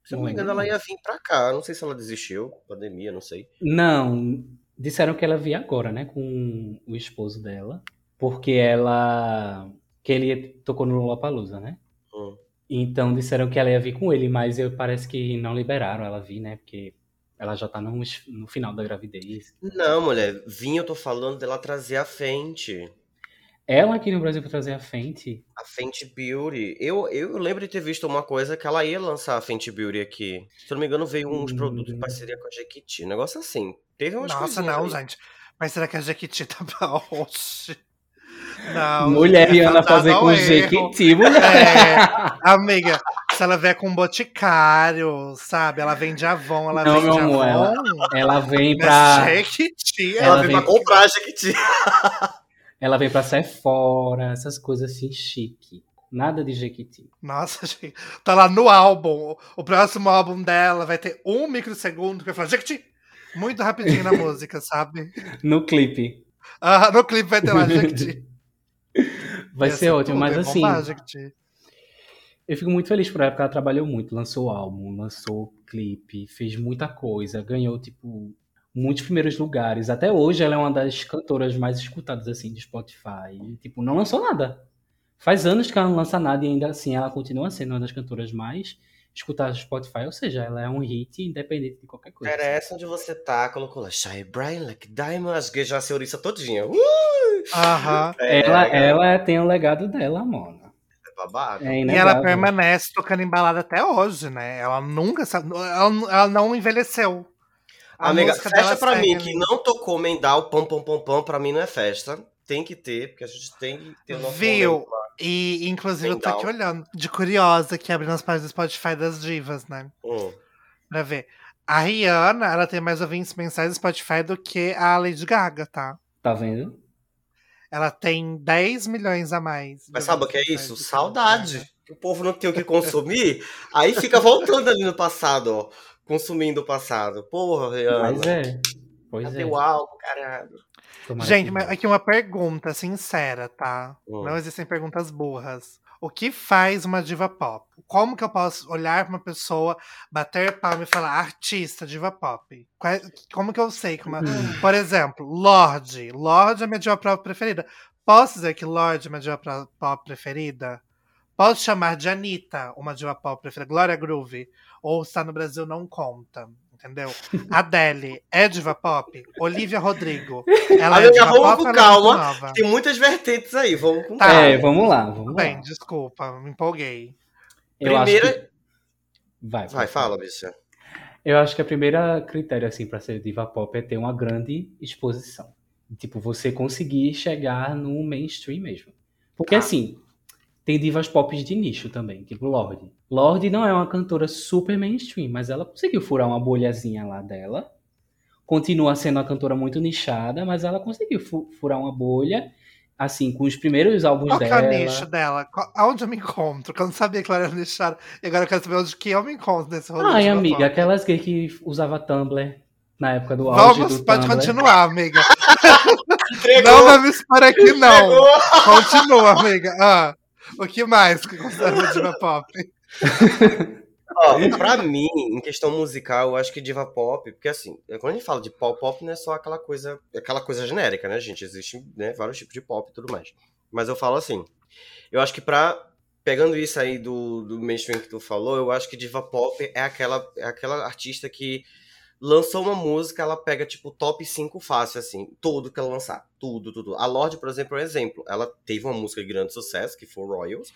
Se eu não me engano, lembro, ela ia vir pra cá. Não sei se ela desistiu, pandemia, não sei. Não, disseram que ela via agora, né? Com o esposo dela. Porque ela. Que ele tocou no Lollapalooza, né? Hum. Então disseram que ela ia vir com ele, mas eu, parece que não liberaram ela vir, né? Porque ela já tá no, no final da gravidez. Não, mulher, vinha, eu tô falando dela trazer a Fenty. Ela aqui no Brasil pra trazer a Fenty. A Fenty Beauty. Eu, eu lembro de ter visto uma coisa que ela ia lançar a Fenty Beauty aqui. Se eu não me engano, veio uns Hum. produtos em parceria com a Jequiti. Um negócio assim. Teve umas Nossa, não, aí. gente. Mas será que a Jequiti tá bom? Não. mulher Rihanna tá fazer com. Jequiti, mulher. É, amiga, se ela vier com boticário, sabe? Ela vende Avon, ela Não, vende meu amor, Avon. Ela vem Mas pra. Jequiti, Ela, ela vem- pra comprar Jequiti. Ela vem pra Sephora, essas coisas assim chique. Nada de Jequiti. Nossa, gente. Tá lá no álbum. O próximo álbum dela vai ter um microsegundo que vai falar Jequiti. Muito rapidinho na música, sabe? No clipe. Ah, no clipe vai ter lá, Jequiti. Vai ser ótimo, mas assim, eu fico muito feliz por ela, porque ela trabalhou muito, lançou álbum, lançou clipe, fez muita coisa, ganhou, tipo, muitos primeiros lugares. Até hoje ela é uma das cantoras mais escutadas, assim, de Spotify. E, tipo, não lançou nada. Faz anos que ela não lança nada e ainda assim ela continua sendo uma das cantoras mais escutadas do Spotify. Ou seja, ela é um hit independente de qualquer coisa. Era essa onde você tá, colocou lá, Shy Brian, like Diamond, as já a senhorita todinha. Uh! Aham. É, Ela, cara, ela tem o legado dela, mano. é babado. É E ela permanece tocando embalada até hoje, né? Ela nunca ela, ela não envelheceu. A Amiga, festa pra mim que não tocou Mendal, pam, pam, pam, pam, pra mim não é festa. Tem que ter, porque a gente tem que ter o nosso Viu? E, inclusive, eu tô Mendal. aqui olhando, de curiosa, aqui abrindo as páginas do Spotify das divas, né? Hum. Pra ver. A Rihanna, ela tem mais ouvintes mensais no Spotify do que a Lady Gaga, tá? Tá vendo? Ela tem 10 milhões a mais. Mas sabe o que é isso? Saudade. O povo não tem o que consumir, aí fica voltando ali no passado, ó. Consumindo o passado. Porra, Rihanna. Mas é. Pois Cadê é. o álbum, caralho? Tomara Gente, que mas aqui uma pergunta sincera, tá? Hum. Não existem perguntas burras. O que faz uma diva pop? Como que eu posso olhar pra uma pessoa, bater palma e falar artista, diva pop? Como que eu sei que uma. Hum. Por exemplo, Lorde. Lorde é minha diva pop preferida. Posso dizer que Lorde é minha diva pop preferida? Posso chamar de Anitta uma diva pop preferida? Glória Groove? Ou está no Brasil não conta? Entendeu? Adele é diva pop? Olivia Rodrigo. Ela é diva vamos pop com é calma, nova? Tem muitas vertentes aí, vamos com Tá. calma. É, vamos lá, vamos Tudo lá. bem, desculpa, me empolguei. Eu Primeira. que- Vai, Vai, fala, bicha. Eu acho que a primeira critério, assim, pra ser diva pop é ter uma grande exposição. Tipo, você conseguir chegar no mainstream mesmo. Porque, Ah. assim, tem divas pop de nicho também, tipo Lorde. Lorde não é uma cantora super mainstream, mas ela conseguiu furar uma bolhazinha lá dela. Continua sendo uma cantora muito nichada, mas ela conseguiu fu- furar uma bolha, assim, com os primeiros álbuns Qual que é dela. o nicho dela? Qual- Aonde eu me encontro? Que eu não sabia que ela era nichada. E agora eu quero saber onde que eu me encontro nesse rolê. Ai, amiga, pop. aquelas gay que usava Tumblr na época do auge Vamos, do pode Tumblr. continuar, amiga. Entregou, Não vai me expor aqui, não. entregou. Continua, amiga. Ah, o que mais que considera diva pop? Ó, pra mim, em questão musical, eu acho que diva pop, porque assim, quando a gente fala de pop, pop não é só aquela coisa, aquela coisa genérica, né, gente? Existem né, vários tipos de pop e tudo mais. Mas eu falo assim, eu acho que pra. Pegando isso aí do, do mainstream que tu falou, eu acho que diva pop é aquela, é aquela artista que lançou uma música, ela pega, tipo, top 5 fácil, assim, tudo que ela lançar. Tudo, tudo. A Lorde, por exemplo, é um exemplo. Ela teve uma música de grande sucesso, que foi Royals.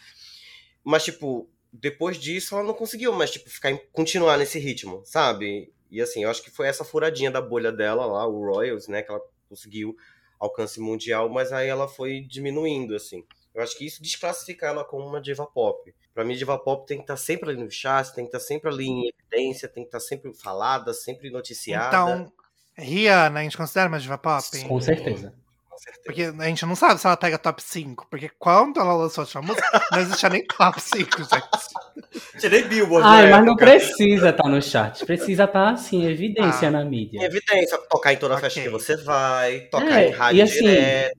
Mas, tipo, depois disso ela não conseguiu mais, tipo, ficar continuar nesse ritmo, sabe? E assim, eu acho que foi essa furadinha da bolha dela lá, o Royals, né? Que ela conseguiu alcance mundial, mas aí ela foi diminuindo, assim. Eu acho que isso desclassifica ela como uma diva pop. Pra mim, diva pop tem que estar sempre ali no chat, tem que estar sempre ali em evidência, tem que estar sempre falada, sempre noticiada. Então, Rihanna, a gente considera uma diva pop? Com certeza. com certeza. Porque a gente não sabe se ela pega top 5. Porque quando ela lançou a última música, não existia nem top 5, gente. Tirei Billboard Ai, mas não precisa estar no chat. Precisa estar, assim, em evidência Ah. na Em mídia. evidência, tocar em toda Ok. festa que você vai, tocar É, em rádio e assim, direto.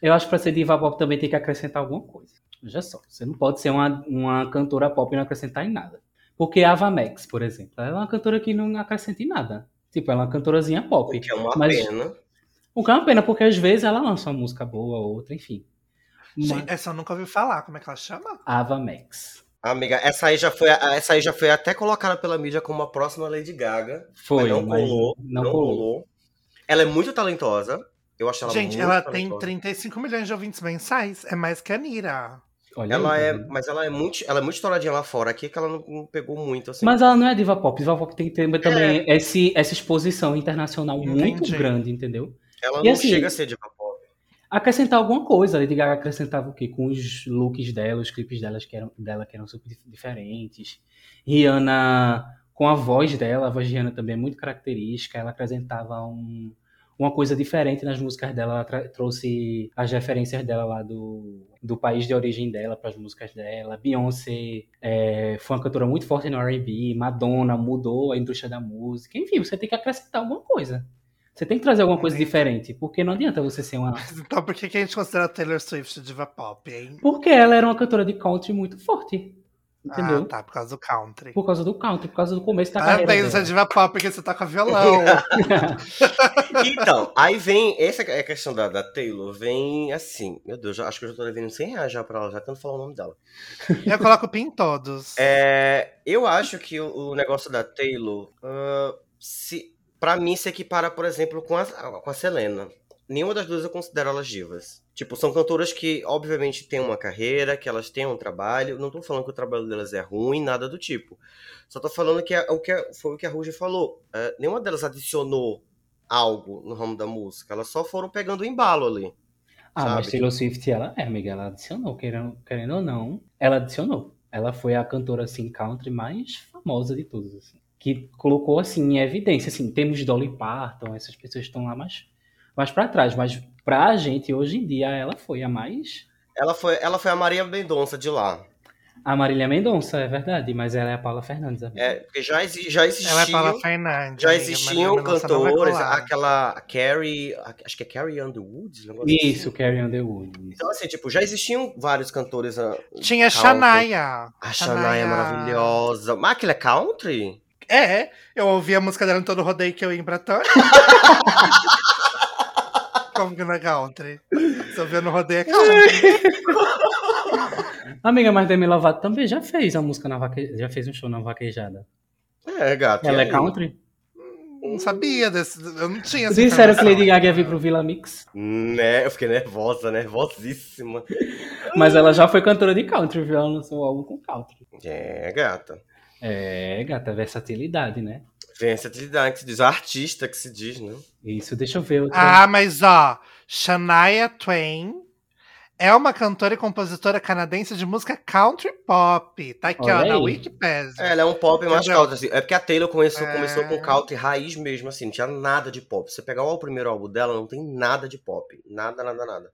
Eu acho que pra ser diva pop também tem que acrescentar alguma coisa. Veja só, você não pode ser uma, uma cantora pop e não acrescentar em nada. Porque a Ava Max, por exemplo, ela é uma cantora que não acrescenta em nada. Tipo, ela é uma cantorazinha pop. O que é uma mas- pena. O que é uma pena, porque às vezes ela lança uma música boa ou outra, enfim. Mas- Gente, essa eu nunca ouvi falar. Como é que ela chama? Ava Max. Amiga, essa aí já foi, essa aí já foi até colocada pela mídia como uma próxima Lady Gaga. Foi, mas não colou. não não colou. colou. Ela é muito talentosa. Eu acho ela gente, muito ela tem talentosa. 35 milhões de ouvintes mensais. É mais que a Nira. Olha Ela aí, é, vendo? mas ela é muito, ela é muito estouradinha lá fora. Aqui é que ela não, não pegou muito assim. Mas ela não é diva pop. Diva pop tem que ter também esse, essa exposição internacional muito Entendi. grande, entendeu? ela e não assim- chega a ser diva pop. acrescentar alguma coisa. A Lady Gaga acrescentava o quê? Com os looks dela, os clipes delas que eram, dela que eram super dif- diferentes. Rihanna, com a voz dela, a voz de Rihanna também é muito característica. Ela apresentava um, uma coisa diferente nas músicas dela. Ela trouxe as referências dela lá do, do país de origem dela para as músicas dela. Beyoncé é, foi uma cantora muito forte no R&B. Madonna mudou a indústria da música. Enfim, você tem que acrescentar alguma coisa. Você tem que trazer alguma coisa diferente, porque não adianta você ser uma. então por que, a gente considera Taylor Swift diva pop, hein? Porque ela era uma cantora de country muito forte. Entendeu? Ah, tá, por causa do country. Por causa do country, por causa do começo da Parabéns, carreira. você é dela. diva pop porque você toca violão. Então, aí vem. Essa é a questão da, da Taylor. Vem assim. Meu Deus, já- acho que eu já tô devendo 100 reais já pra ela, já tentando falar o nome dela. eu coloco o pin em todos. É, eu acho que o, o negócio da Taylor, ah, se, pra mim, se equipara, por exemplo, com a, com a Selena. Nenhuma das duas eu considero elas divas. Tipo, são cantoras que, obviamente, têm uma carreira, que elas têm um trabalho. Não tô falando que o trabalho delas é ruim, nada do tipo. Só tô falando que, é, o que é- foi o que a Ruge falou. É, nenhuma delas adicionou algo no ramo da música. Elas só foram pegando o embalo ali. Ah, mas sabe? Taylor Swift, ela é, amiga, ela adicionou, querendo, querendo ou não, ela adicionou. Ela foi a cantora, assim, country mais famosa de todas, assim. Que colocou, assim, em evidência, assim, temos Dolly Parton, essas pessoas estão lá mais, mais pra trás, mas pra gente, hoje em dia, ela foi a mais... Ela foi, ela foi a Maria Mendonça de lá. A Marília Mendonça, é verdade, mas ela é a Paula Fernandes, amiga. É, porque já, já existiam. Ela é Paula Fernandes. Já existiam a cantores, aquela Carrie, acho que é Carrie Underwood, negócio Isso, assim. Carrie Underwood. Então assim, tipo, já existiam vários cantores. ah, Tinha country. Shania. A Shania é maravilhosa. Mas aquilo é country? É, eu ouvi a música dela em todo rodeio que eu ia em Bratânia. Como que não é country? Se no rodeio é country. Amiga, mas Demi Lovato também já fez a música na vaque... já fez um show na vaquejada. É, gato. Ela é aí? country? Não sabia desse. Eu não tinha essa Disseram que informação. Lady Gaga ia vir pro Villa Mix. Né, eu fiquei nervosa, nervosíssima. Mas ela já foi cantora de country, viu? Ela lançou um álbum com country. É, gata. É, gata, versatilidade, né? Versatilidade que se diz, artista que se diz, né? Isso, deixa eu ver outra. Ah, mas ó, Shania Twain é uma cantora e compositora canadense de música country pop. Tá aqui, ó, Olha na aí. Wikipedia. É, ela é um pop mais Entendeu? country, assim. É porque a Taylor começou, É. começou com country raiz mesmo, assim, não tinha nada de pop. Você pegar o primeiro álbum dela, não tem nada de pop. Nada, nada, nada.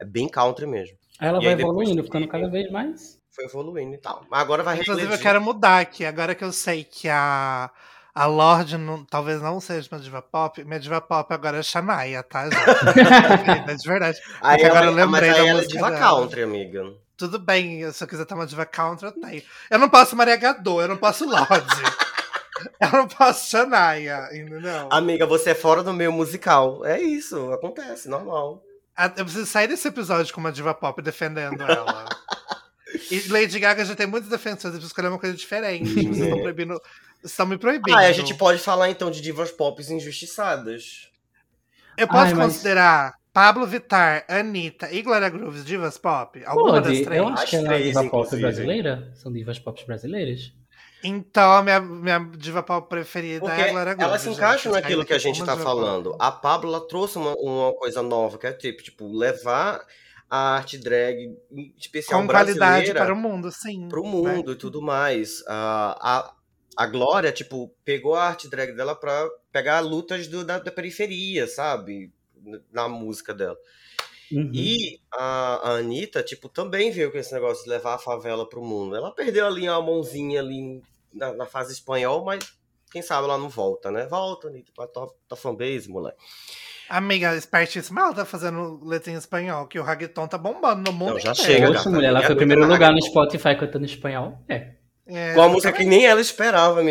É bem country mesmo. ela e vai depois evoluindo, que- ficando cada vez mais. Foi evoluindo e tal. Mas agora vai Inclusive, eu quero mudar aqui. Agora que eu sei que a, a Lorde não- talvez não seja uma diva pop, minha diva pop agora é Shania, tá, gente? é de verdade. Aí ela, agora eu lembrei mas aí da ela é música diva dela. country, amiga. Tudo bem, se eu quiser ter uma diva country, eu tenho. Eu não posso Maria Gadot, eu não posso Lorde. eu não posso Shania, entendeu? Amiga, você é fora do meio musical. É isso, acontece, normal. Ah, Eu preciso sair desse episódio com uma diva pop defendendo ela. E Lady Gaga já tem muitos defensores, eu preciso escolher uma coisa diferente. Vocês estão proibindo. Estão me proibindo. Ah, a gente pode falar então de divas pop injustiçadas. Eu posso Ai, mas- considerar Pablo Vittar, Anitta e Glória Grooves divas pop? Alguma das Pode, três? eu acho As que ela é três, diva pop inclusive. brasileira. São divas pop brasileiras. Então, a minha, minha diva pop preferida Porque é a Glória Grooves. ela se gente. encaixa Essa naquilo que a gente uma tá diva pop. falando. A Pablo ela trouxe uma, uma coisa nova, que é tipo, tipo, levar a arte drag, em especial Com qualidade brasileira, para o mundo, sim. pro né? mundo e tudo mais. A, a, a Glória, tipo, pegou a arte drag dela pra pegar lutas do, da, da periferia, sabe? Na música dela. Uhum. E a, a Anitta, tipo, também veio com esse negócio de levar a favela pro mundo. Ela perdeu ali uma mãozinha ali na, na fase espanhol, mas quem sabe ela não volta, né? Volta, Anitta, pra tua, tua fanbase, moleque. Amiga, espertíssima, ela tá fazendo letra em espanhol, que o reggaeton tá bombando no mundo Não, já inteiro. chega, Poxa, gata, mulher, ela foi primeiro lugar no. Spotify cantando espanhol. É. É, Com a música que nem ela esperava,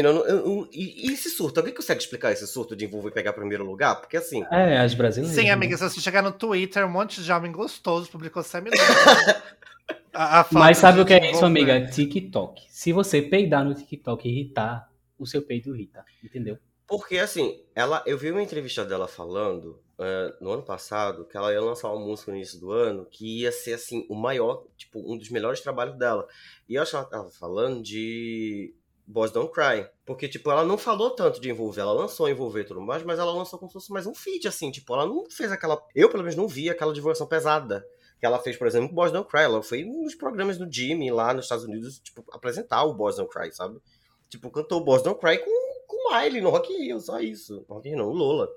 eu- E, e esse surto? Alguém consegue explicar esse surto de envolver e pegar primeiro lugar? Porque assim, É, as brasileiras. Sim, né? amiga, se você chegar no Twitter, um monte de homem gostoso publicou semi a, a foto Mas sabe o que é isso, envolver. amiga? TikTok. Se você peidar no TikTok e irritar, o seu peido irrita. Entendeu? Porque, assim, ela, eu vi uma entrevista dela falando eh, no ano passado que ela ia lançar uma música no início do ano que ia ser, assim, o maior, tipo, um dos melhores trabalhos dela. E eu acho que ela tava falando de Boys Don't Cry. Porque, tipo, ela não falou tanto de envolver, ela lançou envolver e tudo mais, mas ela lançou como se fosse mais um feat, assim, tipo, ela não fez aquela. Eu, pelo menos, não vi aquela divulgação pesada. Que ela fez, por exemplo, com Boys Don't Cry. Ela foi nos programas do Jimmy lá nos Estados Unidos, tipo, apresentar o Boys Don't Cry, sabe? Tipo, cantou Boys Don't Cry com, com Miley no Rock Rio, só isso. Não, Lola.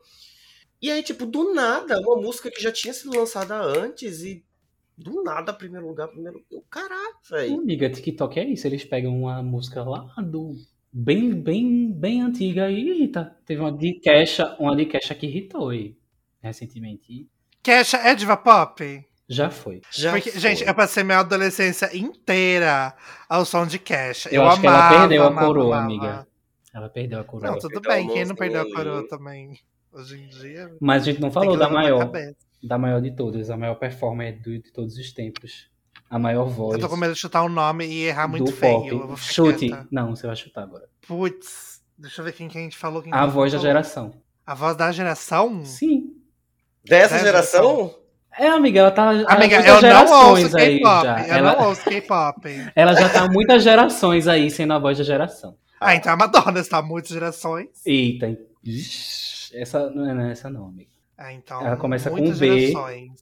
E aí, tipo, do nada, uma música que já tinha sido lançada antes e do nada, primeiro lugar, primeiro. Eu, caralho, velho. Amiga, TikTok é isso. Eles pegam uma música lá do. Bem, bem, bem antiga e irrita. Teve uma de Kesha, uma de Kesha que irritou aí, recentemente. Kesha é diva pop? Já foi. Já Porque, foi. gente, eu passei minha adolescência inteira ao som de Kesha. Eu Eu, acho que amava, ela perdeu a amava, coroa, amava. amiga. Ela perdeu a coroa. Não, tudo bem, quem não perdeu a coroa também? Hoje em dia. Mas a gente não falou da maior. Da maior de todas. A maior performer de, de todos os tempos. A maior voz. Eu tô com medo de chutar um nome e errar muito do feio. pop. Eu vou ficar Chute. quieta. Não, você vai chutar agora. Putz, deixa eu ver quem que a gente falou. A voz da falou. geração. A voz da geração? Sim. Dessa Dessa geração? É, amiga, ela tá. ela Amiga, muitas eu não gerações ouço aí K-pop. Eu Ela, não ouço K-pop. ela já tá muitas gerações aí sendo a voz da geração. Ah, então a Madonna está muitas gerações. Eita. Essa não é não é essa não, amiga. Ah, então. Ela começa com B. gerações.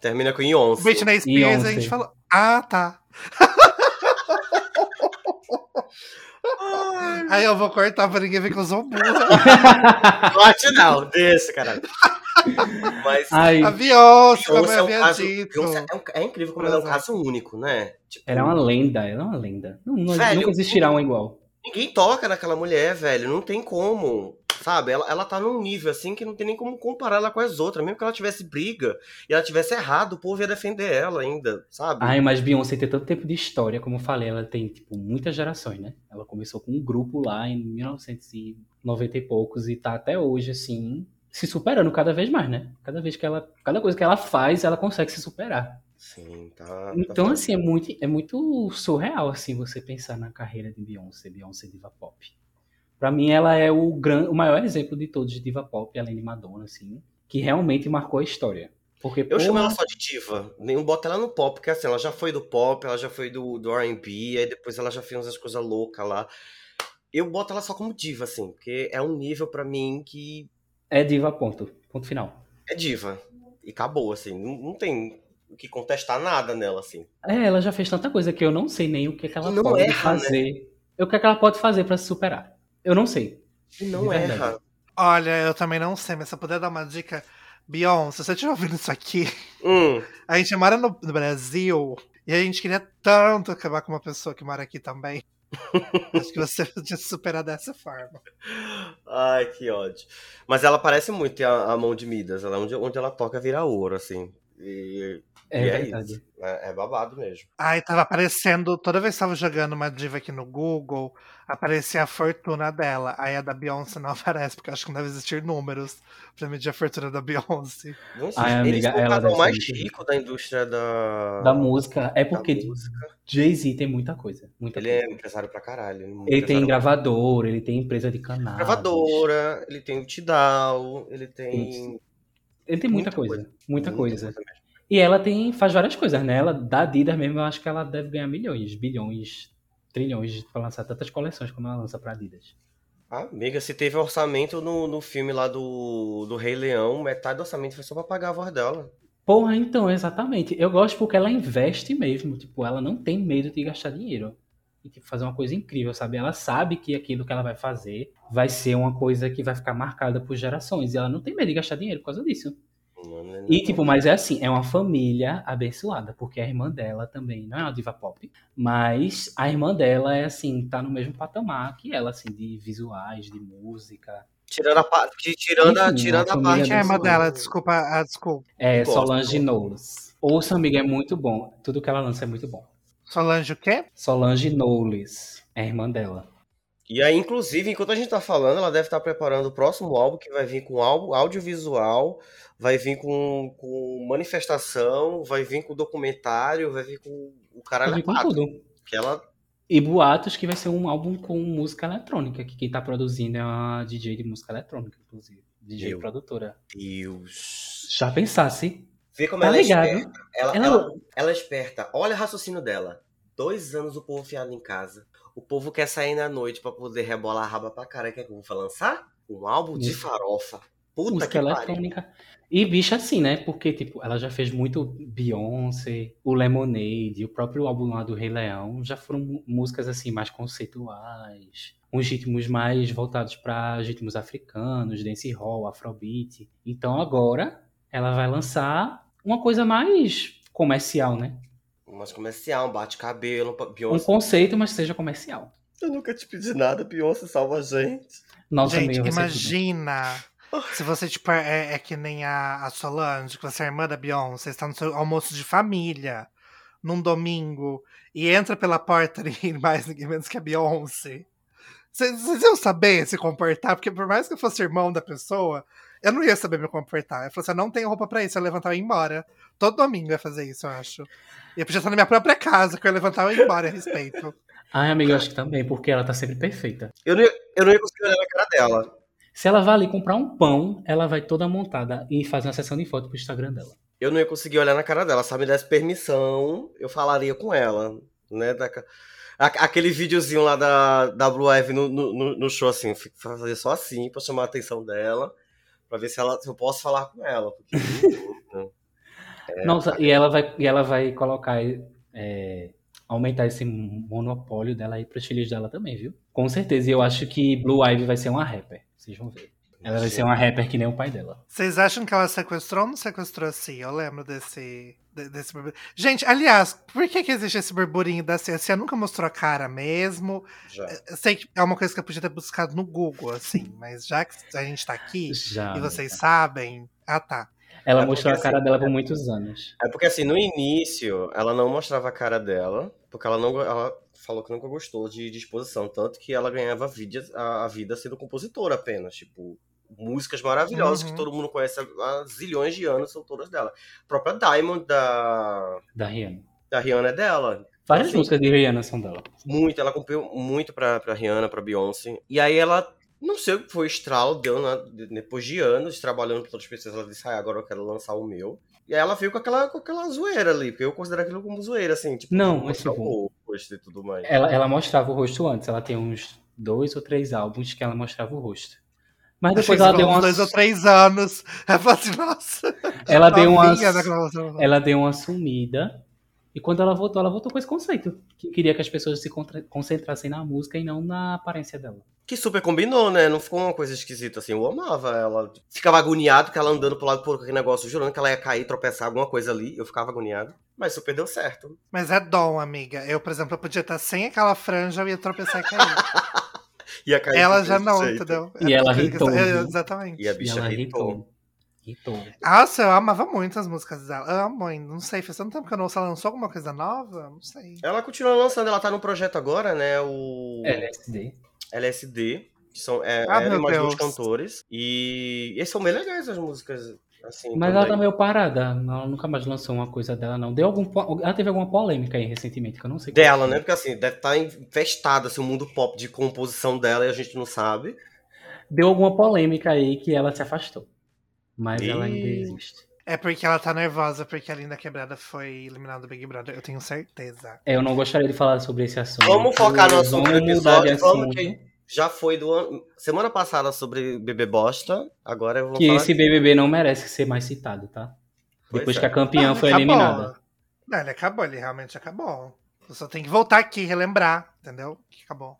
Termina com Beyoncé. Britney Spears a gente falou. Ah, tá. Aí eu vou cortar pra ninguém ver que eu sou burra. Bate não, desse, caralho. Mas Ai, A Beyoncé, como eu é um havia caso. dito. É, um- é incrível como ela é um caso único, né? Tipo, ela é uma lenda, ela é uma lenda. Não, não- Velho, nunca existirá um igual. Ninguém toca naquela mulher, velho. Não tem como. Sabe? Ela, ela tá num nível assim que não tem nem como comparar ela com as outras. Mesmo que ela tivesse briga e ela tivesse errado, o povo ia defender ela ainda, sabe? Ai, mas Beyoncé tem tanto tempo de história, como eu falei, ela tem, tipo, muitas gerações, né? Ela começou com um grupo lá em 1990 e poucos e tá até hoje, assim, se superando cada vez mais, né? Cada vez que ela, cada coisa que ela faz, ela consegue se superar. Sim, tá. tá Então, foda. assim, é muito, é muito surreal, assim, você pensar na carreira de Beyoncé, Beyoncé diva pop. Pra mim, ela é o, gran, o maior exemplo de todos de diva pop, além de Madonna, assim, que realmente marcou a história. Porque, Eu chamo porra, ela só de diva. Nenhum bota ela no pop, porque assim, ela já foi do pop, ela já foi do, do RB, aí depois ela já fez umas coisas loucas lá. Eu boto ela só como diva, assim, porque é um nível pra mim que é diva, ponto. Ponto final. é diva. E acabou, assim. Não, não tem o que contestar nada nela, assim. É, ela já fez tanta coisa que eu não sei nem o que, que ela não pode erra, né? fazer. O que, é que ela pode fazer pra se superar. Eu não sei. E não erra. Olha, eu também não sei, mas se eu puder dar uma dica. Beyoncé, se você estiver ouvindo isso aqui, Hum, a gente mora no, no Brasil e a gente queria tanto acabar com uma pessoa que mora aqui também. Acho que você podia superar dessa forma. Ai, que ódio. Mas ela parece muito a, a mão de Midas. Ela, onde, onde ela toca vira ouro, assim. E, É, e é verdade. isso. É, é babado mesmo. Ai, tava aparecendo, toda vez que tava jogando uma diva aqui no Google, aparecia a fortuna dela. Aí a da Beyoncé não aparece, porque eu acho que não deve existir números pra medir a fortuna da Beyoncé. Não sei, Ai, eles amiga, o ela ser mais rico da indústria da, Da música. É porque. Jay-Z tem muita coisa. Muita Ele coisa. é empresário pra caralho. Ele, é Ele tem gravadora, ele tem empresa de canal. gravadora, ele tem o Tidal, ele tem. Isso. Ele tem muita, Muita coisa, coisa. Muita coisa. mesmo. E ela tem, faz várias coisas, né? Ela, da Adidas mesmo, eu acho que ela deve ganhar milhões, bilhões, trilhões pra lançar tantas coleções como ela lança pra Adidas. Ah, amiga, se teve orçamento no, no filme lá do, do Rei Leão, metade do orçamento foi só pra pagar a voz dela. Porra, então, exatamente. Eu gosto porque ela investe mesmo. Tipo, ela não tem medo de gastar dinheiro. E, tipo, fazer uma coisa incrível, sabe? Ela sabe que aquilo que ela vai fazer vai ser uma coisa que vai ficar marcada por gerações. E ela não tem medo de gastar dinheiro por causa disso. E, tipo, mas é assim, é uma família abençoada, porque a irmã dela também não é uma diva pop, mas a irmã dela é, assim, tá no mesmo patamar que ela, assim, de visuais, de música. Tirando a parte. Tirando, a, Enfim, tirando a família parte. Quem é a irmã dela? Desculpa, ah, desculpa. É Gosto, Solange. Knowles. Ouça, amiga, é muito bom. Tudo que ela lança é muito bom. Solange o quê? Solange Knowles é a irmã dela. E aí, inclusive, enquanto a gente tá falando, ela deve estar preparando o próximo álbum, que vai vir com álbum, audiovisual, vai vir com, com manifestação, vai vir com documentário, vai vir com o caralho vi a com quatro. tudo. Que ela. E boatos que vai ser um álbum com música eletrônica, que quem tá produzindo é uma DJ de música eletrônica, inclusive. DJ Eu. produtora. Deus. Já pensasse? Vê como Tá ela ligado? é esperta. Ela, Ela- ela, ela é esperta. Olha o raciocínio dela. Dois anos o povo fiado em casa. O povo quer sair na noite pra poder rebolar a raba pra cara. Quer que eu vou lançar? Um álbum de farofa. Puta música que pariu. eletrônica. E bicha assim, né? Porque, tipo, ela já fez muito Beyoncé, o Lemonade, o próprio álbum lá do Rei Leão, já foram músicas assim mais conceituais, uns ritmos mais voltados para ritmos africanos, dancehall, afrobeat. Então agora ela vai lançar uma coisa mais comercial, né? Mas comercial, um bate-cabelo, Um Beyoncé. conceito, mas seja comercial. Eu nunca te pedi nada, Beyoncé salva a gente. Nossa, Gente, imagina se você, tipo, é, é que nem a, a Solange, que você é irmã da Beyoncé, está no seu almoço de família, num domingo, e entra pela porta ninguém mais, ninguém menos que a Beyoncé. Vocês vocês iam saber se comportar, porque por mais que eu fosse irmão da pessoa, eu não ia saber me comportar. Eu falei assim, eu não tenho roupa pra isso, eu ia levantar e ir embora. Todo domingo eu ia fazer isso, eu acho. E eu podia estar na minha própria casa, que eu ia levantar e ir embora, a respeito. Ai, amiga, eu acho que também, porque ela tá sempre perfeita. Eu não, ia, eu não ia conseguir olhar na cara dela. Se ela vai ali comprar um pão, ela vai toda montada e faz uma sessão de foto pro Instagram dela. Eu não ia conseguir olhar na cara dela. Se ela me desse permissão, eu falaria com ela. Né? Da Aquele videozinho lá da, da Blue Ivy no, no, no- show, assim, fazer só assim pra chamar a atenção dela. Pra ver se, ela, se eu posso falar com ela. Porque, É, Nossa, e ela vai, e ela vai colocar, é, aumentar esse monopólio dela aí pros filhos dela também, viu? Com certeza. E eu acho que Blue Ivy vai ser uma rapper. Vocês vão ver. Ela vai ser uma rapper que nem o pai dela. Vocês acham que ela sequestrou ou não sequestrou assim? Eu lembro desse, de- desse burburinho. Gente, aliás, por que, que existe esse burburinho da Cia? A Cia nunca mostrou a cara mesmo. já. Eu sei que é uma coisa que eu podia ter buscado no Google, assim, mas já que a gente tá aqui Já. e vocês sabem. Ah, tá. Ela É mostrou a porque, cara assim, dela por muitos anos. É porque assim, no início, ela não mostrava a cara dela, porque ela não ela falou que nunca gostou de, de exposição, tanto que ela ganhava a vida, a, a vida sendo compositora apenas, tipo, músicas maravilhosas Uhum. que todo mundo conhece há, zilhões de anos, são todas dela. A própria Diamond da, Da Rihanna. da Rihanna é dela. Várias Assim, músicas de Rihanna são dela. Muito, ela compôs muito pra, pra Rihanna, pra Beyoncé. E aí ela, não sei o que foi estralo, deu na- depois de anos trabalhando com outras pessoas, ela disse, ah, agora eu quero lançar o meu. E aí ela veio com aquela, com aquela zoeira ali, porque eu considero aquilo como zoeira, assim, tipo, Não, esse o rosto e tudo mais. Ela, ela mostrava o rosto antes. Ela tem uns dois ou três álbuns que ela mostrava o rosto. Mas depois ela deu falou uma. uns dois ou três anos. Eu falei assim, nossa. Ela deu uma. Ela deu uma sumida. E quando ela voltou, ela voltou com esse conceito. Que queria que as pessoas se concentrassem na música e não na aparência dela. Que super combinou, né? Não ficou uma coisa esquisita, assim, eu amava ela. Ficava agoniado que ela andando pro lado por aquele negócio, jurando que ela ia cair, tropeçar, alguma coisa ali, eu ficava agoniado. Mas super deu certo. Mas é dom, amiga. Eu, por exemplo, eu podia estar sem aquela franja, eu ia tropeçar e cair. Ia cair Ela já não, jeito. entendeu? E ela É, viu? Exatamente. E a E bicha ela irritou. irritou. Irritou. Nossa, eu amava muito as músicas dela. Amo, hein? não sei, faz tanto tempo que eu não ouço. Ela lançou alguma coisa nova? Não sei. Ela continua lançando, ela tá no projeto agora, né? O LSD. LSD. Que são é, Ah, ela e meu mais dois Deus. cantores. E, e são bem legais as músicas. Assim, Mas ela também. tá meio parada. Ela nunca mais lançou uma coisa dela, não. Deu algum. Ela teve alguma polêmica aí recentemente, que eu não sei. Dela, né? Porque assim, deve estar infestado assim, o mundo pop de composição dela e a gente não sabe. Deu alguma polêmica aí que ela se afastou. Mas ela ainda existe. É porque ela tá nervosa porque a Linda Quebrada foi eliminada do Big Brother. Eu tenho certeza. É, Eu não gostaria de falar sobre esse assunto. Vamos focar no assunto do episódio. Vamos assunto. que já foi do ano. Semana passada sobre bebê bosta. Agora eu vou Que falar. esse BBB não merece ser mais citado, tá? Pois Depois é. que a campeã Não, foi acabou. eliminada. Não, ele acabou, ele realmente acabou. Eu só tenho que voltar aqui e relembrar, entendeu? Que acabou.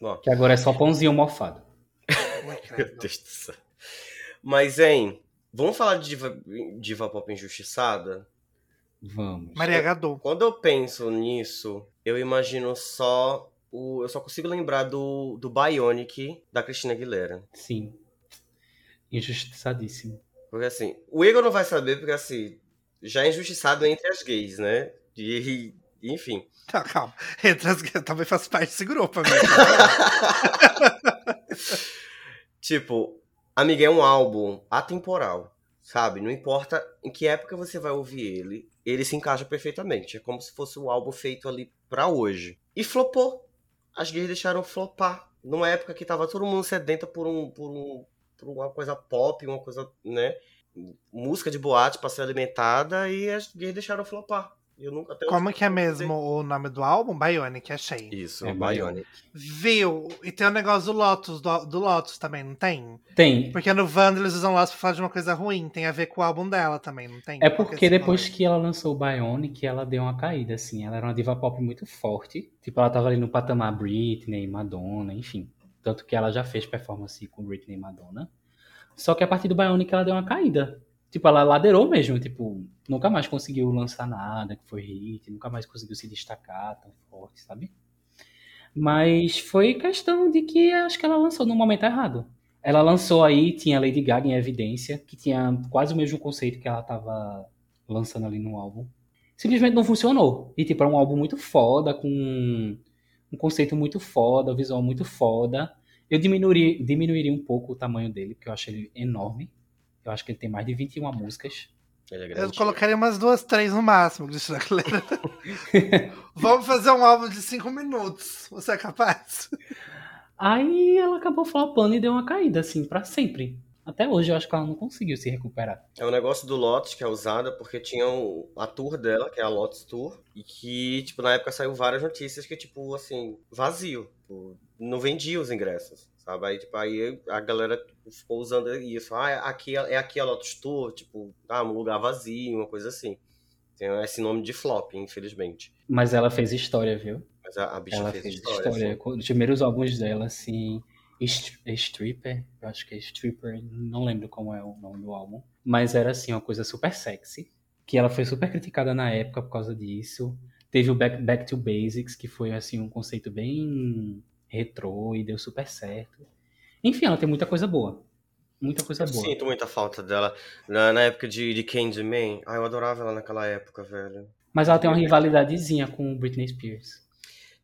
Ó, Que agora é só pãozinho mofado. Meu. Deus do céu. Mas, hein, vamos falar de diva, diva pop injustiçada? Vamos. Maria Gadu. Quando eu penso nisso, eu imagino só. O, eu só consigo lembrar do, do Bionic da Cristina Aguilera. Sim. Injustiçadíssimo. Porque assim, o Igor não vai saber, porque assim, já é injustiçado entre as gays, né? E, e- enfim. Tá, calma. Entre as eu também faço parte desse grupo, amigo. Tipo, amiga, é um álbum atemporal, sabe? Não importa em que época você vai ouvir ele, ele se encaixa perfeitamente. É como se fosse um álbum feito ali pra hoje. E flopou. As gays deixaram flopar. Numa época que tava todo mundo sedenta por um, por um, por uma coisa pop, uma coisa, né? Música de boate pra ser alimentada e as gays deixaram flopar. Eu nunca, até Como que é mesmo o nome do álbum? Bionic, achei. Isso, É Bionic. Viu? E tem o negócio do Lotus, do, do Lotus também, não tem? Tem. Porque no Wanda eles usam Lotus pra falar de uma coisa ruim. Tem a ver com o álbum dela também, não tem? É que porque depois que ela lançou o Bionic, ela deu uma caída, assim. Ela era uma diva pop muito forte. Tipo, ela tava ali no patamar Britney, Madonna, enfim. Tanto que ela já fez performance com Britney e Madonna. Só que a partir do Bionic ela deu uma caída. Tipo, ela ladeirou mesmo, tipo, nunca mais conseguiu lançar nada que foi hit, nunca mais conseguiu se destacar tão forte, sabe? Mas foi questão de que acho que ela lançou no momento errado. Ela lançou aí, tinha Lady Gaga em evidência, que tinha quase o mesmo conceito que ela tava lançando ali no álbum. Simplesmente não funcionou. E tipo, era um álbum muito foda, com um conceito muito foda, um visual muito foda. Eu diminuiria, diminuiria um pouco o tamanho dele, porque eu acho ele enorme. Eu acho que ele tem mais de 21 músicas. Ele é Eu colocaria umas duas, três no máximo, Cristina Aguilera. Vamos fazer um álbum de cinco minutos. Você é capaz? Aí ela acabou flopando e deu uma caída, assim, pra sempre. Até hoje eu acho que ela não conseguiu se recuperar. É um negócio do Lotus que é usada porque tinha um- a tour dela, que é a Lotus Tour, e que, tipo, na época saiu várias notícias que, tipo, assim, vazio. Tipo, não vendia os ingressos, sabe? Aí, tipo, aí a galera ficou usando isso. Ah, aqui, é aqui a Lotus Tour, tipo, ah, um lugar vazio, uma coisa assim. Tem esse nome de flop, infelizmente. Mas ela fez história, viu? Mas a, a bicha ela fez, fez história. história. assim. Os primeiros álbuns dela, assim. Stripper, eu acho que é Stripper, não lembro como é o nome do álbum. Mas era, assim, uma coisa super sexy. Que ela foi super criticada na época por causa disso. Teve o Back, Back to Basics, que foi, assim, um conceito bem retrô e deu super certo. Enfim, ela tem muita coisa boa. Muita coisa Eu boa. sinto muita falta dela. Na, na época de, de Candyman, ah, eu adorava ela naquela época, velho. Mas ela tem uma rivalidadezinha com Britney Spears.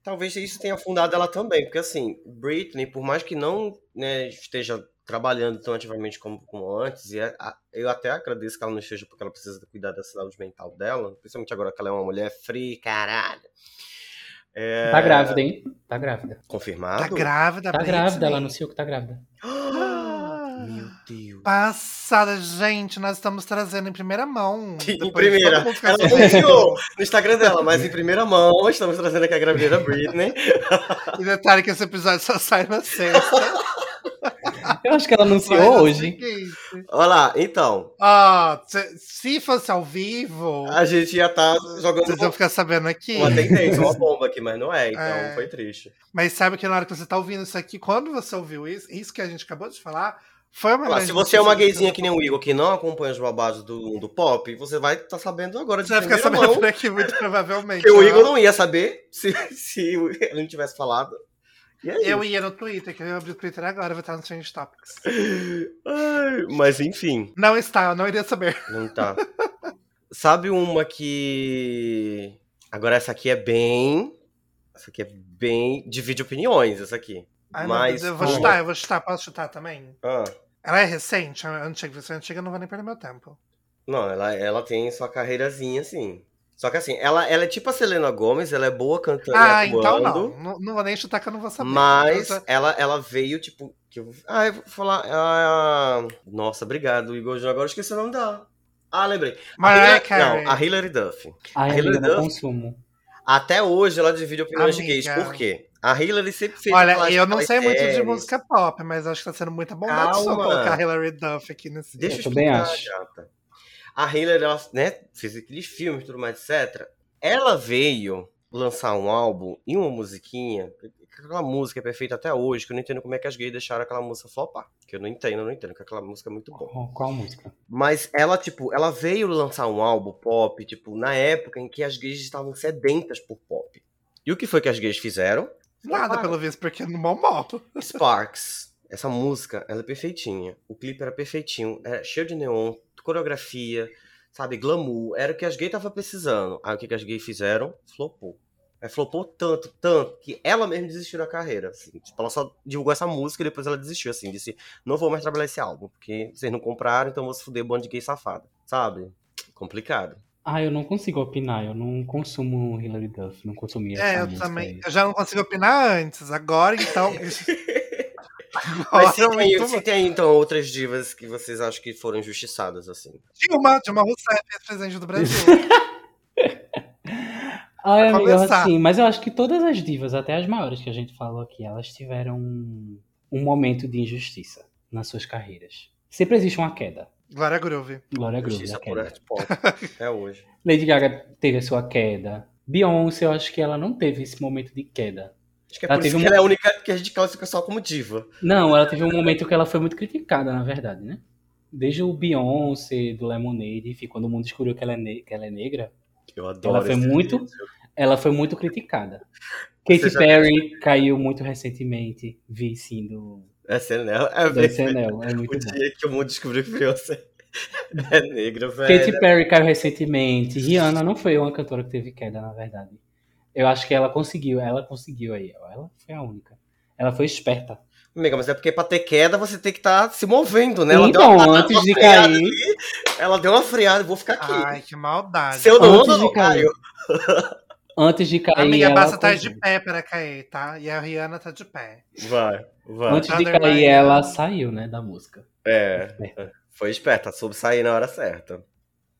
Talvez isso tenha afundado ela também, porque assim, Britney, por mais que não né, esteja trabalhando tão ativamente como, como antes, e é- a- eu até agradeço que ela não esteja, porque ela precisa cuidar da saúde mental dela, principalmente agora que ela é uma mulher free, caralho. É, Tá grávida, hein? Tá grávida. Confirmado? Tá grávida, Tá Britney? grávida, ela anunciou que tá grávida. Meu Deus. Passada, gente, nós estamos trazendo em primeira mão. Em primeira. Ela anunciou no Instagram dela, mas em primeira mão, estamos trazendo aqui a gravidez da Britney. E detalhe que esse episódio só sai na sexta. Eu acho que ela anunciou hoje. Olha lá, então, Ó, se, se fosse ao vivo, a gente ia estar jogando vocês vão ficar sabendo aqui. uma tendência, uma bomba aqui, mas não é, então É. foi triste. Mas sabe que na hora que você tá ouvindo isso aqui, quando você ouviu isso, isso que a gente acabou de falar, foi uma grande se você é uma gayzinha que nem o Igor, que não acompanha os babados do, do pop, você vai estar sabendo agora de Você vai ficar sabendo mão, por aqui muito provavelmente. porque o ó. Igor não ia saber se, se ele não tivesse falado. Aí? Eu ia no Twitter, que eu abri o Twitter agora, vai estar no Change Topics. Ai, mas enfim, Não está, eu não iria saber. não tá. Sabe uma que. Agora essa aqui é bem. Essa aqui é bem. Divide opiniões, essa aqui. Ai, mas. Eu vou como- chutar, eu vou chutar. Posso chutar também? Ah, Ela é recente? É antiga, se é antiga, eu não vou nem perder meu tempo. não, ela, ela tem sua carreirazinha assim. Só que assim, ela, ela é tipo a Selena Gomes, ela é boa cantando Ah, então não. não. Não vou nem chutar que eu não vou saber. Mas já- ela, ela veio, tipo. Que eu, ah, eu vou falar. ah, nossa, obrigado, Igor. Agora eu esqueci o nome dela. Ah, lembrei. A Mariah Hilary- Carey. Não, a Hilary Duff. Ai, A amiga, Hilary Duff? consumo. Até hoje ela divide opiniões de Amiga. gays. Por quê? A Hilary sempre fez. Olha, eu não sei aquelas muito de séries. música pop, mas acho que tá sendo muita bondade só colocar Hilary Duff aqui nesse. Deixa eu Eu também acho. gata. A Hilary, ela, né, fez aqueles filmes e tudo mais, etc. Ela veio lançar um álbum e uma musiquinha. Aquela música é perfeita até hoje, que eu não entendo como é que as gays deixaram aquela música flopar. Que eu não entendo, eu não entendo, que aquela música é muito boa. Qual, qual música? Mas ela, tipo, ela veio lançar um álbum pop, tipo, na época em que as gays estavam sedentas por pop. E o que foi que as gays fizeram? Nada, pelo visto, porque no bombom. Sparks. Essa música, ela é perfeitinha. O clipe era perfeitinho, era cheio de neon, coreografia, sabe, glamour. Era o que as gays estavam precisando. Aí o que, que as gays fizeram? Flopou. É, flopou tanto, tanto, que ela mesma desistiu da carreira. Assim. Tipo, ela só divulgou essa música e depois ela desistiu, assim. Disse, não vou mais trabalhar esse álbum, porque vocês não compraram, então vou se fuder bando de gay safada. Sabe? Complicado. Ah, eu não consigo opinar, eu não consumo Hilary Duff, não consumia É, essa eu música também. aí. Eu já não consigo opinar antes. Agora, então. Mas se tem, muito se tem, então, outras divas que vocês acham que foram injustiçadas, assim. Dilma, Dilma Rousseff, ex-presidente do Brasil. Ai, começar. assim, mas eu acho que todas as divas, até as maiores que a gente falou aqui, elas tiveram um, um momento de injustiça nas suas carreiras. Sempre existe uma queda. Glória Groove. Glória Groove, Justiça a por queda. arte pop. É hoje. Lady Gaga teve a sua queda. Beyoncé, eu acho que ela não teve esse momento de queda. Acho que é Ela teve que ela é a única que a gente classifica só como diva. Não, ela teve um momento que ela foi muito criticada, na verdade, né? Desde o Beyoncé, do Lemonade, enfim, quando o mundo descobriu que ela é, ne- que ela é negra, Eu adoro Ela foi muito- vídeo. ela foi muito criticada. Katy já Perry caiu muito recentemente, vice do, É SNL. É do SNL, é muito O bom. dia que o mundo descobriu que Beyoncé é negra, velho. Katy Perry caiu recentemente. Rihanna não foi uma cantora que teve queda, na verdade. Eu acho que ela conseguiu, ela conseguiu aí. Ela foi a única. Ela foi esperta. Amiga, mas é porque pra ter queda você tem que estar se movendo, né? Ela deu então, uma- antes uma de cair, ali, ela deu uma freada, vou ficar aqui. Ai, que maldade. Se eu não antes de cair. antes de cair, Amiga, ela basta estar de pé para cair, tá? E a Rihanna tá de pé. Vai, vai. Antes de Thunder cair, ela saiu, né, da música. É, foi esperta, soube sair na hora certa.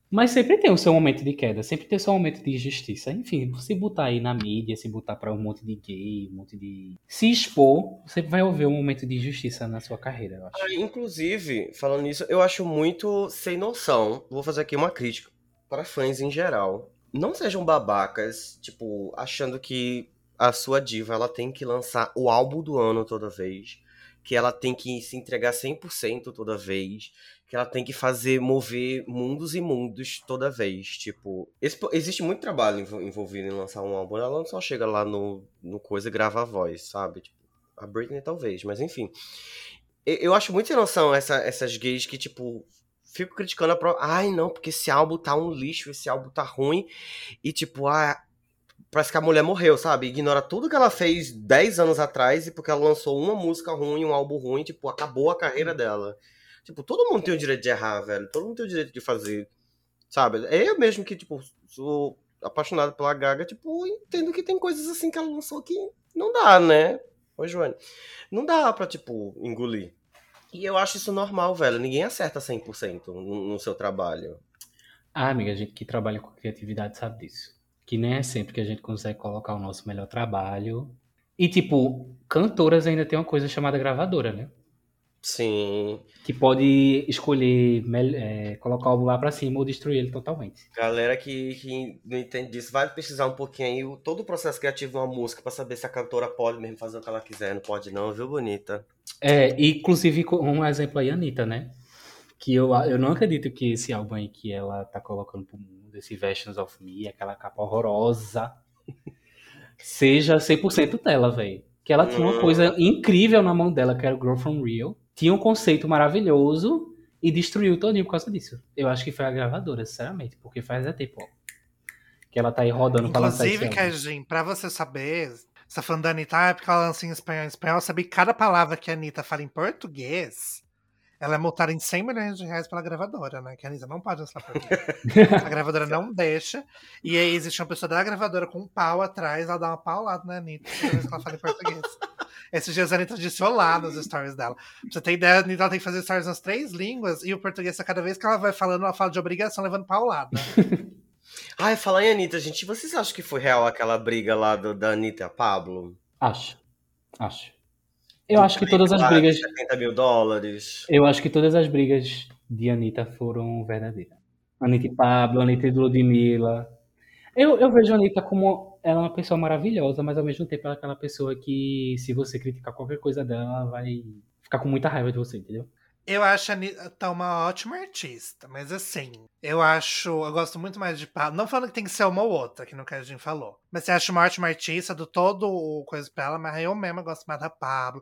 Mas sempre tem o seu momento de queda, sempre tem o seu momento de injustiça. Enfim, se botar aí na mídia, se botar pra um monte de gay, um monte de. Se expor, você vai ouvir um momento de injustiça na sua carreira, eu acho. Ah, Inclusive, falando nisso, eu acho muito sem noção. Vou fazer aqui uma crítica para fãs em geral. Não sejam babacas, tipo, achando que a sua diva ela tem que lançar o álbum do ano toda vez, que ela tem que se entregar 100% toda vez, que ela tem que fazer mover mundos e mundos toda vez. Tipo, esse- existe muito trabalho envol- envolvido em lançar um álbum. Ela não só chega lá no, no coisa e grava a voz, sabe? Tipo, a Britney talvez, mas enfim. Eu, eu acho muito sem noção essa- essas gays que, tipo, fico criticando a prova. Ai, não, porque esse álbum tá um lixo, esse álbum tá ruim. E, tipo, ah, parece que a mulher morreu, sabe? Ignora tudo que ela fez 10 anos atrás e porque ela lançou uma música ruim, um álbum ruim, tipo, acabou a carreira dela. Tipo, todo mundo tem o direito de errar, velho. Todo mundo tem o direito de fazer. Sabe? É eu mesmo que, tipo, sou apaixonado pela Gaga, tipo, entendo que tem coisas assim que ela lançou que não dá, né? Oi, Joane. Não dá pra, tipo, engolir. E eu acho isso normal, velho. Ninguém acerta 100% no, no seu trabalho. Ah, amiga, a gente que trabalha com criatividade sabe disso. Que nem é sempre que a gente consegue colocar o nosso melhor trabalho. E, tipo, cantoras ainda tem uma coisa chamada gravadora, né? Sim. Que pode escolher é, colocar o álbum lá pra cima ou destruir ele totalmente. Galera que, que não entende disso, vai pesquisar um pouquinho aí o- todo o processo criativo de uma música pra saber se a cantora pode mesmo fazer o que ela quiser. Não pode não, viu, bonita? É, e, inclusive, um exemplo aí, a Anitta, né? Que eu, eu não acredito que esse álbum aí que ela tá colocando pro mundo, esse Versions of Me, aquela capa horrorosa, seja 100% dela, velho. Que ela tinha uma Hum. coisa incrível na mão dela, que era o Grow From Real. Tinha um conceito maravilhoso e destruiu todinho por causa disso. Eu acho que foi a gravadora, sinceramente, porque faz é tempo, ó. Que ela tá aí rodando pra lançar Inclusive. Kajin, pra você saber, você tá falando da Anitta, é porque ela lança em espanhol, em espanhol, saber que cada palavra que a Anitta fala em português, ela é multada em 100 milhões de reais pela gravadora, né? Que a Anitta não pode lançar português. a gravadora não deixa. E aí existe uma pessoa da gravadora com um pau atrás, ela dá uma paulada na Anitta que ela fala em português. Esses dias a Anitta disse olá nos stories dela. Pra você ter ideia, a Anitta tem que fazer stories nas três línguas e o português, cada vez que ela vai falando, ela fala de obrigação, levando paulada. Ai, falar em Anitta, gente, vocês acham que foi real aquela briga lá do, da Anitta e a Pablo? Acho. Acho. Eu acho que todas as brigas. 70 mil dólares. Eu acho que todas as brigas de Anitta foram verdadeiras. Anitta e Pablo, Anitta e Ludmilla. Eu, eu vejo a Anitta como ela é uma pessoa maravilhosa, mas ao mesmo tempo ela é aquela pessoa que, se você criticar qualquer coisa dela, ela vai ficar com muita raiva de você, entendeu? Eu acho a Anitta uma ótima artista, mas assim, eu acho. Eu gosto muito mais de Pablo. Não falando que tem que ser uma ou outra, que no que a gente falou. Mas você acha uma ótima artista do todo o coisa pra ela, mas eu mesma gosto mais da Pablo.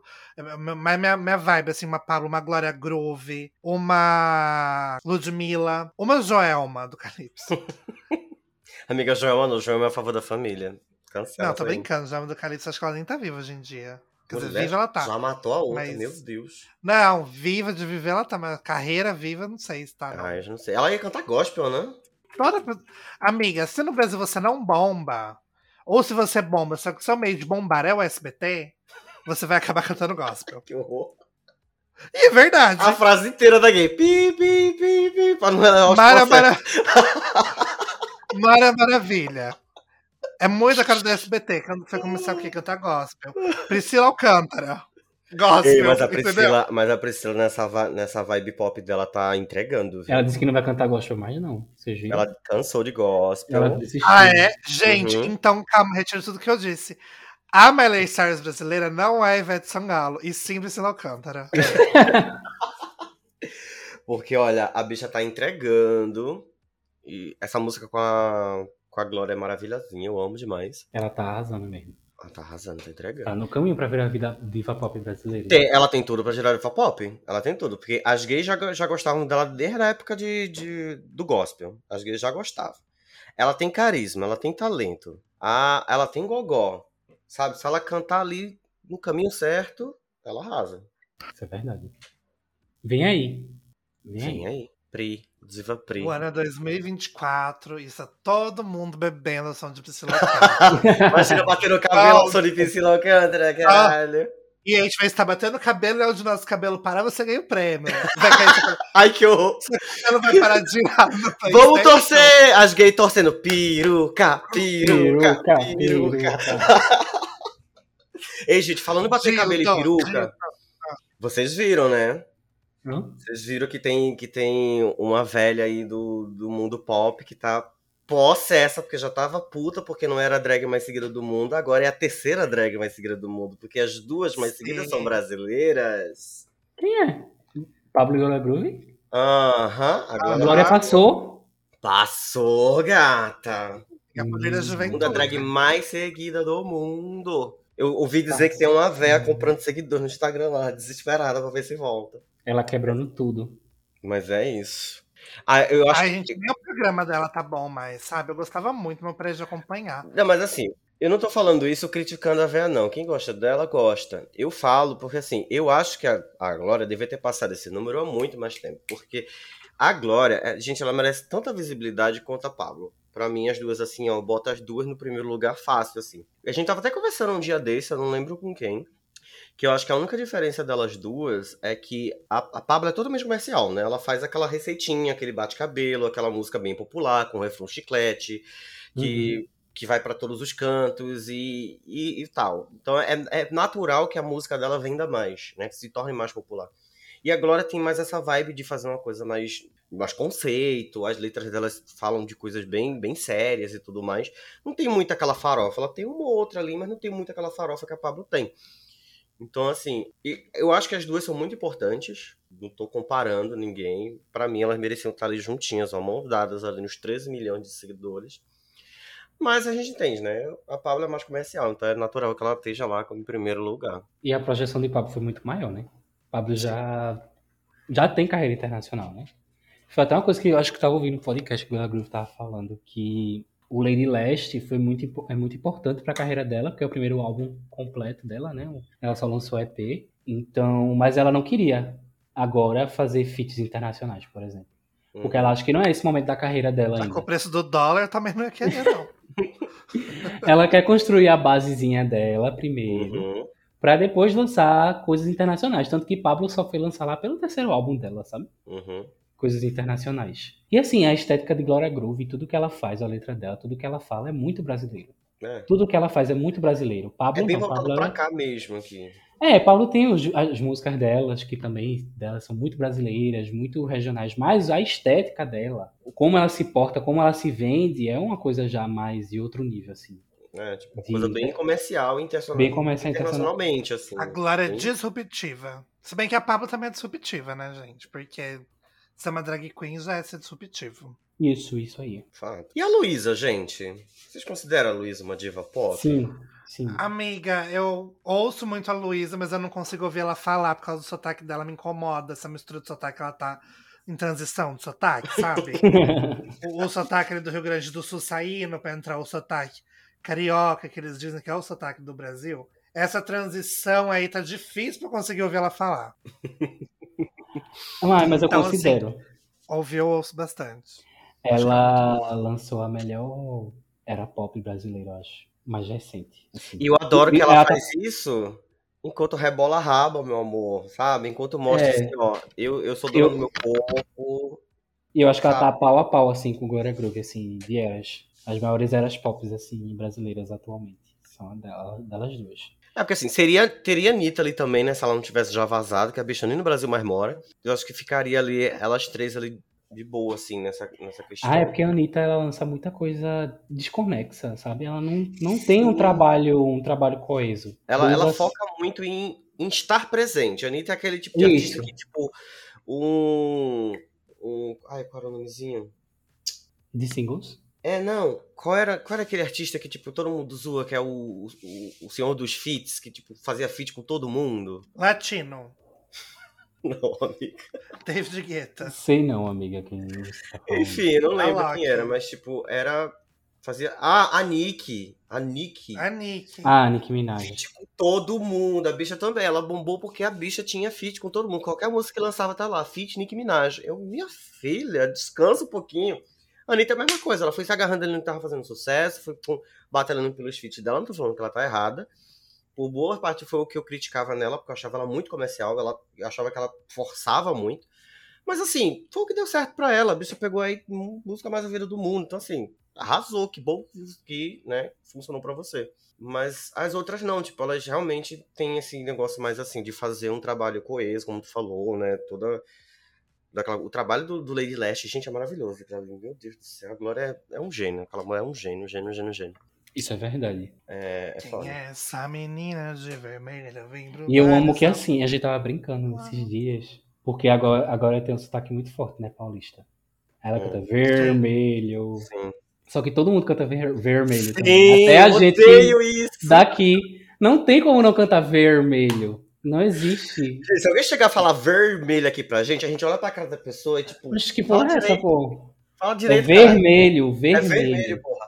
Mas minha, minha vibe, assim, uma Pablo, uma Glória Groove, uma Ludmilla, uma Joelma do Calypso. Amiga Joelma, não, Joelma é a favor da família. Cancela. Não, tô brincando, Joelma do Calypso, acho que ela nem tá viva hoje em dia. Quer dizer, Mulher, viva ela tá. Já matou a outra, Mas- meu Deus. Não, viva de viver ela tá, mas carreira viva, não sei se tá. Não. Ai, eu não sei. Ela ia cantar gospel, né? Toda Amiga, se no Brasil você não bomba, ou se você bomba, só que o seu meio de bombar é o SBT, você vai acabar cantando gospel. Que horror. E é verdade. A frase inteira da gay. Pi, pi, pi, pi. Pra não os Mara, mara... Mara Maravilha. É muito a cara do SBT, quando você começar o que cantar gospel. Priscila Alcântara. Gospel, Ei, mas, a entendeu? Priscila, mas a Priscila nessa, nessa vibe pop dela tá entregando. viu? Ela disse que não vai cantar gospel mais, não. Viram? Ela cansou de gospel. Ela desistiu. Ah, é? Gente, Uhum. então calma, retiro tudo que eu disse. A Miley Cyrus brasileira não é Ivete Sangalo, e sim Priscila Alcântara. Porque, olha, a bicha tá entregando. E essa música com a, com a Glória é maravilhosinha, eu amo demais. Ela tá arrasando mesmo. Ela tá arrasando, tá entregando. Tá no caminho pra virar a vida diva pop brasileira. Tem- ela tem tudo pra gerar diva pop. Ela tem tudo. Porque as gays já, já gostavam dela desde a época de, de- do gospel. As gays já gostavam. Ela tem carisma, ela tem talento. A, ela tem gogó. Sabe? Se ela cantar ali no caminho certo, ela arrasa. Isso é verdade. Vem aí. Vem aí. Vem aí. Pri. Diva Pri. O ano é 2024 e está todo mundo bebendo o som de Priscila Alcântara. Imagina bater no cabelo, Não. sou de Priscila Alcântara, caralho. e a gente vai estar batendo o cabelo e onde o nosso cabelo parar, você ganha o prêmio. Cair seu Ai, que horror. cabelo vai parar de lado no país. Vamos né? torcer! As gays torcendo. Peruca, peruca, Peruca, peruca. peruca. Ei, gente, falando em bater cabelo e peruca, vocês viram, né? Vocês viram que tem, que tem uma velha aí do, do mundo pop que tá possessa, porque já tava puta, porque não era a drag mais seguida do mundo, agora é a terceira drag mais seguida do mundo, porque as duas mais Sim. seguidas são brasileiras. Quem é? Pablo Groove? Aham, A agora Glória passou. passou, gata. É a poder da A juventude. segunda drag mais seguida do mundo. Eu ouvi dizer que tem uma véia comprando seguidor no Instagram lá, desesperada pra ver se volta. Ela quebrando tudo. Mas é isso. Ah, eu acho Ai, gente, nem o programa dela tá bom, mas, sabe, eu gostava muito, não parei de acompanhar. Não, mas assim, eu não tô falando isso criticando a véia, não. Quem gosta dela, gosta. Eu falo porque, assim, eu acho que a, a Glória devia ter passado esse número há muito mais tempo. Porque a Glória, é, gente, ela merece tanta visibilidade quanto a Pablo. Pra mim, as duas, assim, ó, bota as duas no primeiro lugar fácil, assim. A gente tava até conversando um dia desse, eu não lembro com quem. Que eu acho que a única diferença delas duas é que a, a Pablo é totalmente comercial, né? Ela faz aquela receitinha, aquele bate-cabelo, aquela música bem popular, com refrão chiclete, que, que vai pra todos os cantos e, e, e tal. Então é, é natural que a música dela venda mais, né? Que se torne mais popular. E a Glória tem mais essa vibe de fazer uma coisa mais, mais conceito, as letras delas falam de coisas bem, bem sérias e tudo mais. Não tem muito aquela farofa, ela tem uma ou outra ali, mas não tem muito aquela farofa que a Pablo tem. Então, assim, eu acho que as duas são muito importantes. Não tô comparando ninguém. Pra mim, elas mereciam estar ali juntinhas, ó, mãos dadas ali nos 13 milhões de seguidores. Mas a gente entende, né? A Pablo é mais comercial, então é natural que ela esteja lá como em primeiro lugar. E a projeção de Pablo foi muito maior, né? Pablo já, já tem carreira internacional, né? Foi até uma coisa que eu acho que estava ouvindo no podcast que o Bela Groove estava falando, que o Lady Leste foi muito, é muito importante para a carreira dela, porque é o primeiro álbum completo dela, né? Ela só lançou EP. Então, mas ela não queria agora fazer feats internacionais, por exemplo. Porque ela acha que não é esse momento da carreira dela Tá ainda. com o preço do dólar, também não ia querer, não. Ela quer construir a basezinha dela primeiro. Uhum. Pra depois lançar coisas internacionais. Tanto que Pablo só foi lançar lá pelo terceiro álbum dela, sabe? Uhum. Coisas internacionais. E assim, a estética de Gloria Groove, tudo que ela faz, a letra dela, tudo que ela fala é muito brasileiro. É. Tudo que ela faz é muito brasileiro. Pablo É bem não, voltado Pablo pra é... cá mesmo aqui. É, Pablo tem os- as músicas delas, que também delas são muito brasileiras, muito regionais, mas a estética dela, como ela se porta, como ela se vende, é uma coisa já mais de outro nível, assim. É, tipo, uma De- coisa bem comercial, internacional, Bem comercial, internacionalmente, assim. A Glória é disruptiva. Se bem que a Pablo também é disruptiva, né, gente? Porque ser uma drag queen já é ser disruptivo. Isso, isso aí. Fato. E a Luísa, gente? Vocês consideram a Luísa uma diva pop? Sim, sim. Amiga, eu ouço muito a Luísa, mas eu não consigo ouvir ela falar por causa do sotaque dela, me incomoda essa mistura de sotaque, ela tá em transição de sotaque, sabe? o, o sotaque ali do Rio Grande do Sul saindo pra entrar o sotaque carioca, que eles dizem que é o sotaque do Brasil. Essa transição aí tá difícil pra eu conseguir ouvir ela falar. Ah, mas eu Então, assim, considero. Ouvir eu ouço bastante. Ela lançou a melhor era pop brasileira, eu acho. Mais recente. assim. E eu adoro que ela ela tá- faz isso enquanto rebola a raba, meu amor, sabe? Enquanto mostra É. assim, ó, eu, eu sou dono Eu- do meu corpo. E eu acho que ela tá Sabe? pau a pau, assim, com Glória Groove, assim, de eras. as maiores eras pop, assim, brasileiras atualmente. São delas, delas duas. É, porque assim, seria, teria Anitta ali também, né? Se ela não tivesse já vazado, que a bicha nem no Brasil mais mora. Eu acho que ficaria ali, elas três ali de boa, assim, nessa, nessa questão. Ah, é porque a Anitta, ela lança muita coisa desconexa, sabe? Ela não, não tem um trabalho, um trabalho coeso. Ela, ela Duas- foca muito em, em estar presente. A Anitta é aquele tipo de artista Isso. que, tipo, um. um ai, qual era o nomezinho? De singles? É, não. Qual era, qual era aquele artista que, tipo, todo mundo zoa, que é o, o, o senhor dos feats, que, tipo, fazia feat com todo mundo? Latino. Não, amiga. David Guetta. Sei não, amiga, quem tá. Enfim, eu não lembro quem que- era, mas, tipo, era. Fazia. Ah, a Nick. A Nick. A Nick. Ah, Nicki Minaj. Feat com todo mundo. A bicha também. Ela bombou porque a bicha tinha feat com todo mundo. Qualquer música que lançava tá lá. Feat Nick Minaj. Eu, minha filha, descansa um pouquinho. A Anitta é a mesma coisa. Ela foi se agarrando ali no que tava fazendo sucesso. Foi pum, batalhando pelos feats dela. Não tô falando que ela tá errada. Por boa parte foi o que eu criticava nela, porque eu achava ela muito comercial. Ela, eu achava que ela forçava muito. Mas assim, foi o que deu certo pra ela. A bicha pegou aí música mais ouvida do mundo. Então, assim, arrasou. Que bom que, né, funcionou pra você. Mas as outras não, tipo, elas realmente têm esse negócio mais assim, de fazer um trabalho coeso, como tu falou, né? Toda. Daquela, o trabalho do, do Lady Lash, gente, é maravilhoso. Meu Deus do céu, a Glória é, é um gênio. Aquela mulher é um gênio, gênio, gênio, gênio. Isso é verdade. É, é Quem foda. é essa menina de vermelho? Vem pro E eu amo que sabe? assim, a gente tava brincando nesses dias, porque agora, agora tem um sotaque muito forte, né, paulista. Ela Hum. canta vermelho. Sim. Só que todo mundo canta ver- vermelho também. Sim, Até a gente odeio isso. daqui. Não tem como não cantar vermelho. Não existe. Se alguém chegar a falar vermelho aqui pra gente, a gente olha pra cara da pessoa e tipo, Mas que Fala porra é essa, pô? fala É direito. cara. vermelho, É vermelho. vermelho, porra.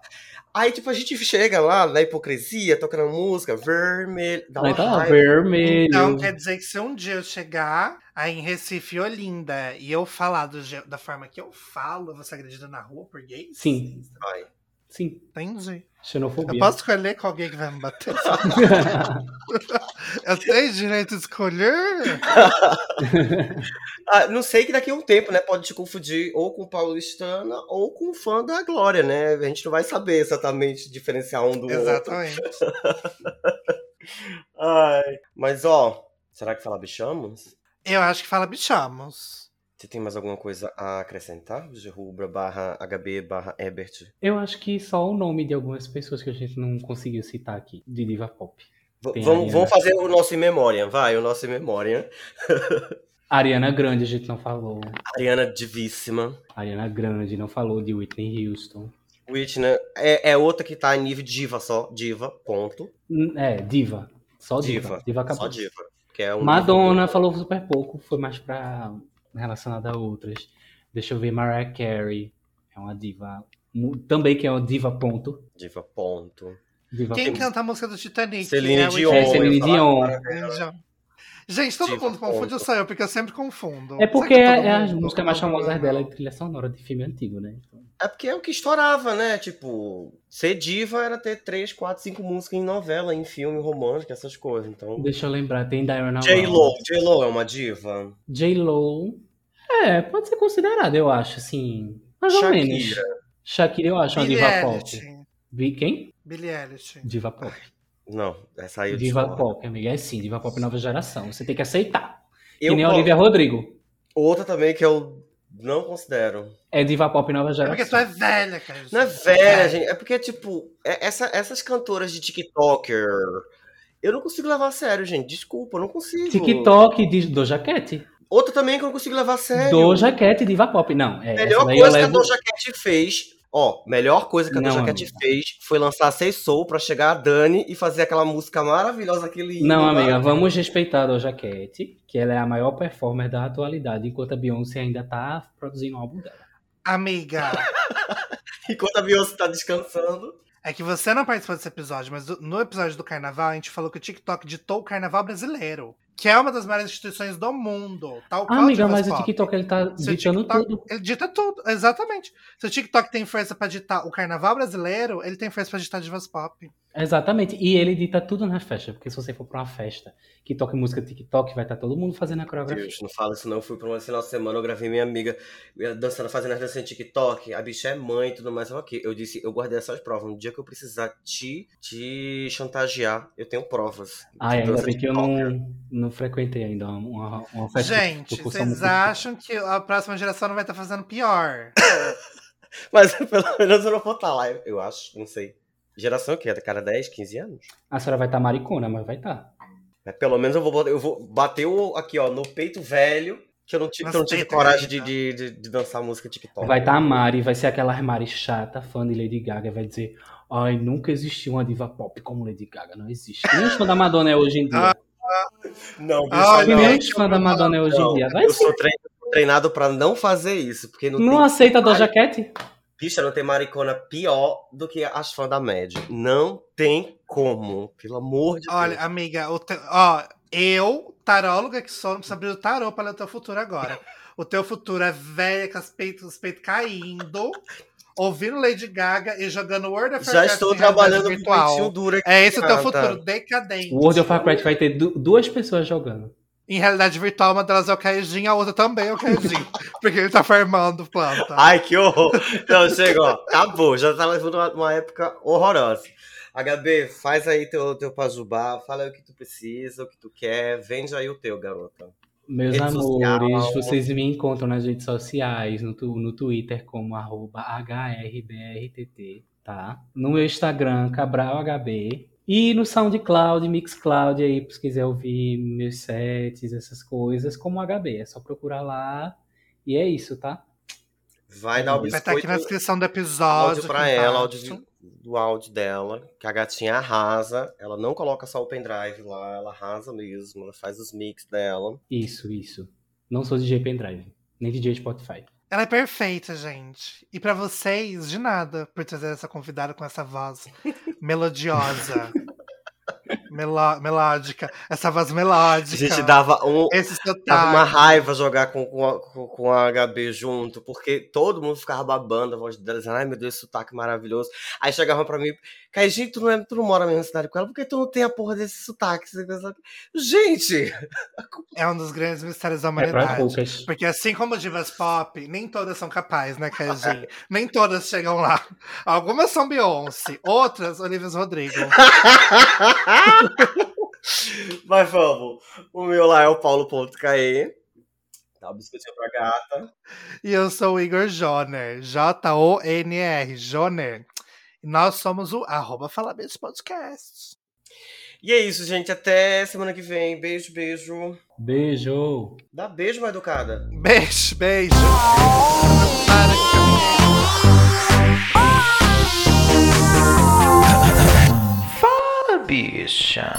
Aí, tipo, a gente chega lá na hipocrisia, tocando música, vermelho. Dá uma Aí tá vermelho. Então quer dizer que se um dia eu chegar aí em Recife Olinda e eu falar do da forma que eu falo, eu vou ser agredida na rua por gays? Sim, Vai. sim. Entendi. Xenofobia. Eu posso escolher com alguém que vai me bater? eu tenho direito de escolher? Ah, não sei que daqui a um tempo, né? Pode te confundir ou com paulistana ou com fã da Glória, né? A gente não vai saber exatamente diferenciar um do outro. Exatamente. Ai. Mas, ó, será que fala bichamos? Eu acho que fala bichamos. Você tem mais alguma coisa a acrescentar? Gerubra barra HB barra Ebert. Eu acho que só o nome de algumas pessoas que a gente não conseguiu citar aqui, de diva pop. V- vamos, vamos fazer o nosso em memória, vai, o nosso em memória. Ariana Grande a gente não falou. Ariana Divíssima. Ariana Grande não falou de Whitney Houston. Whitney é, é outra que tá em nível diva só, diva, ponto. Hum, É, diva. Só diva. Diva, Diva, acabou. Só diva. É um Madonna nível- falou super pouco, foi mais pra relacionada a outras. Deixa eu ver, Mariah Carey é uma diva. Também que é uma diva ponto. Diva, ponto. Diva Quem ponto. canta a música do Titanic? Celine É a Dion. É, Celine Dion. Gente, todo Diva, mundo confunde, ponto. ou só eu, porque eu sempre confundo. É porque é, é as mundo músicas mais confunde? famosas dela é trilha sonora de filme antigo, né? Então, É porque é o que estourava, né? Tipo, ser diva era ter 3, 4, 5 músicas em novela, em filme romântico, essas coisas. Então. Deixa eu lembrar, tem Diana J-Lo. J-Lo é uma diva. J-Lo. É, pode ser considerada, eu acho, assim. Mais ou Shakira. menos. Shakira, eu acho uma Billie diva pop. Eilish. Vi quem? Billie Eilish. Diva pop. Não, essa aí eu Diva discordo. pop, amiga. É sim, diva pop nova geração. Você tem que aceitar. Eu que nem a Olivia Rodrigo. Outra também que eu não considero. É diva pop nova É geração. porque tu é velha, cara. Não é velha, gente. É porque, tipo, é- essa- essas cantoras de TikToker. Eu não consigo levar a sério, gente. Desculpa, eu não consigo. TikTok de Doja Cat. Outra também que eu não consigo levar a sério. Doja Cat diva pop. Não, é, A melhor coisa eu que a levo... Doja Cat fez. Ó, melhor coisa que a Doja fez foi lançar Sei Soul pra chegar a Dani e fazer aquela música maravilhosa, aquele. Não, hino amiga, vamos respeitar a Doja Cat, que ela é a maior performer da atualidade, enquanto a Beyoncé ainda tá produzindo o álbum dela. Amiga, Enquanto a Beyoncé tá descansando. é que você não participou desse episódio, mas no episódio do carnaval a gente falou que o TikTok ditou o carnaval brasileiro, que é uma das maiores instituições do mundo. Tal Ah, amiga, mas o. TikTok ele tá ditando TikTok- tudo. Ele dita tudo, exatamente. Se o TikTok tem força pra ditar o carnaval brasileiro, ele tem força pra ditar divas pop. Exatamente. E ele edita tudo na festa, porque se você for pra uma festa que toca música TikTok, vai estar todo mundo fazendo a coreografia. Deus, não fala isso não. Eu fui pra uma final de semana, eu gravei minha amiga dançando, fazendo as danças em TikTok. A bicha é mãe e tudo mais. Ok, eu disse, eu guardei essas provas. No dia que eu precisar te, te chantagear, eu tenho provas. Ah, ainda bem que eu não, não frequentei ainda uma, uma festa. Gente, vocês acham que a próxima geração não vai estar fazendo pior? Mas pelo menos eu não vou estar lá, eu acho, não sei. Geração que é? Da cara 10, 15 anos? A senhora vai estar tá maricona, mas vai estar. Tá. pelo menos eu vou, eu vou bater o, aqui, ó, no peito velho, que eu não, tive, eu não tive coragem de, de, de, de, dançar música TikTok. Vai estar tá a Mari, vai ser aquela Mari chata, fã de Lady Gaga, vai dizer: Ai, nunca existiu uma diva pop como Lady Gaga, não existe. Nem os fã da Madonna é hoje em dia. não, bicho, ah, não. Nem os fã da Madonna é hoje em dia. Vai eu ser. sou treinado pra não fazer isso. Porque não, não aceita a Doja Cat? Bicha, não tem maricona pior do que as fãs da Mad. Não tem como, pelo amor de Olha, Deus. Olha, amiga, te... ó, eu, taróloga que sou, não precisa abrir o tarô para ler o teu futuro agora. o teu futuro é velha, com os peitos, os peitos caindo, ouvindo Lady Gaga e jogando World of Warcraft. Já estou trabalhando virtual. com duro aqui. É esse o teu futuro decadente. O World of Warcraft vai ter duas pessoas jogando. Em realidade virtual, uma delas é o Kaijin, a outra também é o Kaijin. porque ele tá farmando planta. Ai, que horror! Então, chegou, acabou. Já tá levando uma, uma época horrorosa. HB, faz aí teu, teu pajubá, fala aí o que tu precisa, o que tu quer, vende aí o teu, garota. Meus Rede amores, social. vocês me encontram nas redes sociais, no, no Twitter como arroba HRBRTT, tá? No meu Instagram, CabralHB, e no SoundCloud, Mixcloud aí, se quiser ouvir meus sets, essas coisas, como HB. É só procurar lá. E é isso, tá? Vai dar o biscoito. Vai estar aqui na descrição do episódio. Áudio pra ela, áudio do áudio dela, que a gatinha arrasa. Ela não coloca só o pendrive lá, ela arrasa mesmo, ela faz os mix dela. Isso, isso. Não sou DJ pendrive, nem DJ Spotify. Ela é perfeita, gente. E para vocês, de nada, por trazer essa convidada com essa voz melodiosa. Meló melódica, essa voz melódica. A gente dava, um, esse dava uma raiva jogar com, com, a, com a HB junto, porque todo mundo ficava babando a voz dela, dizendo, ai meu Deus, esse sotaque maravilhoso. Aí chegavam pra mim, Caijinho, tu não, é, tu não mora na mesma cidade com ela, porque tu não tem a porra desse sotaque? Gente! É um dos grandes mistérios da é humanidade. É porque assim como divas pop, nem todas são capazes, né, Caijinho? nem todas chegam lá. Algumas são Beyoncé, outras, Olivia Rodrigo. Mas vamos. O meu lá é o paulo.cae. Dá um biscoitinho pra gata. E eu sou o Igor Joner. J-O-N-R. Joner. E nós somos o arroba Podcast. E é isso, gente. Até semana que vem. Beijo, beijo. Beijo. Dá beijo, mais educada. Beijo, beijo. bicha.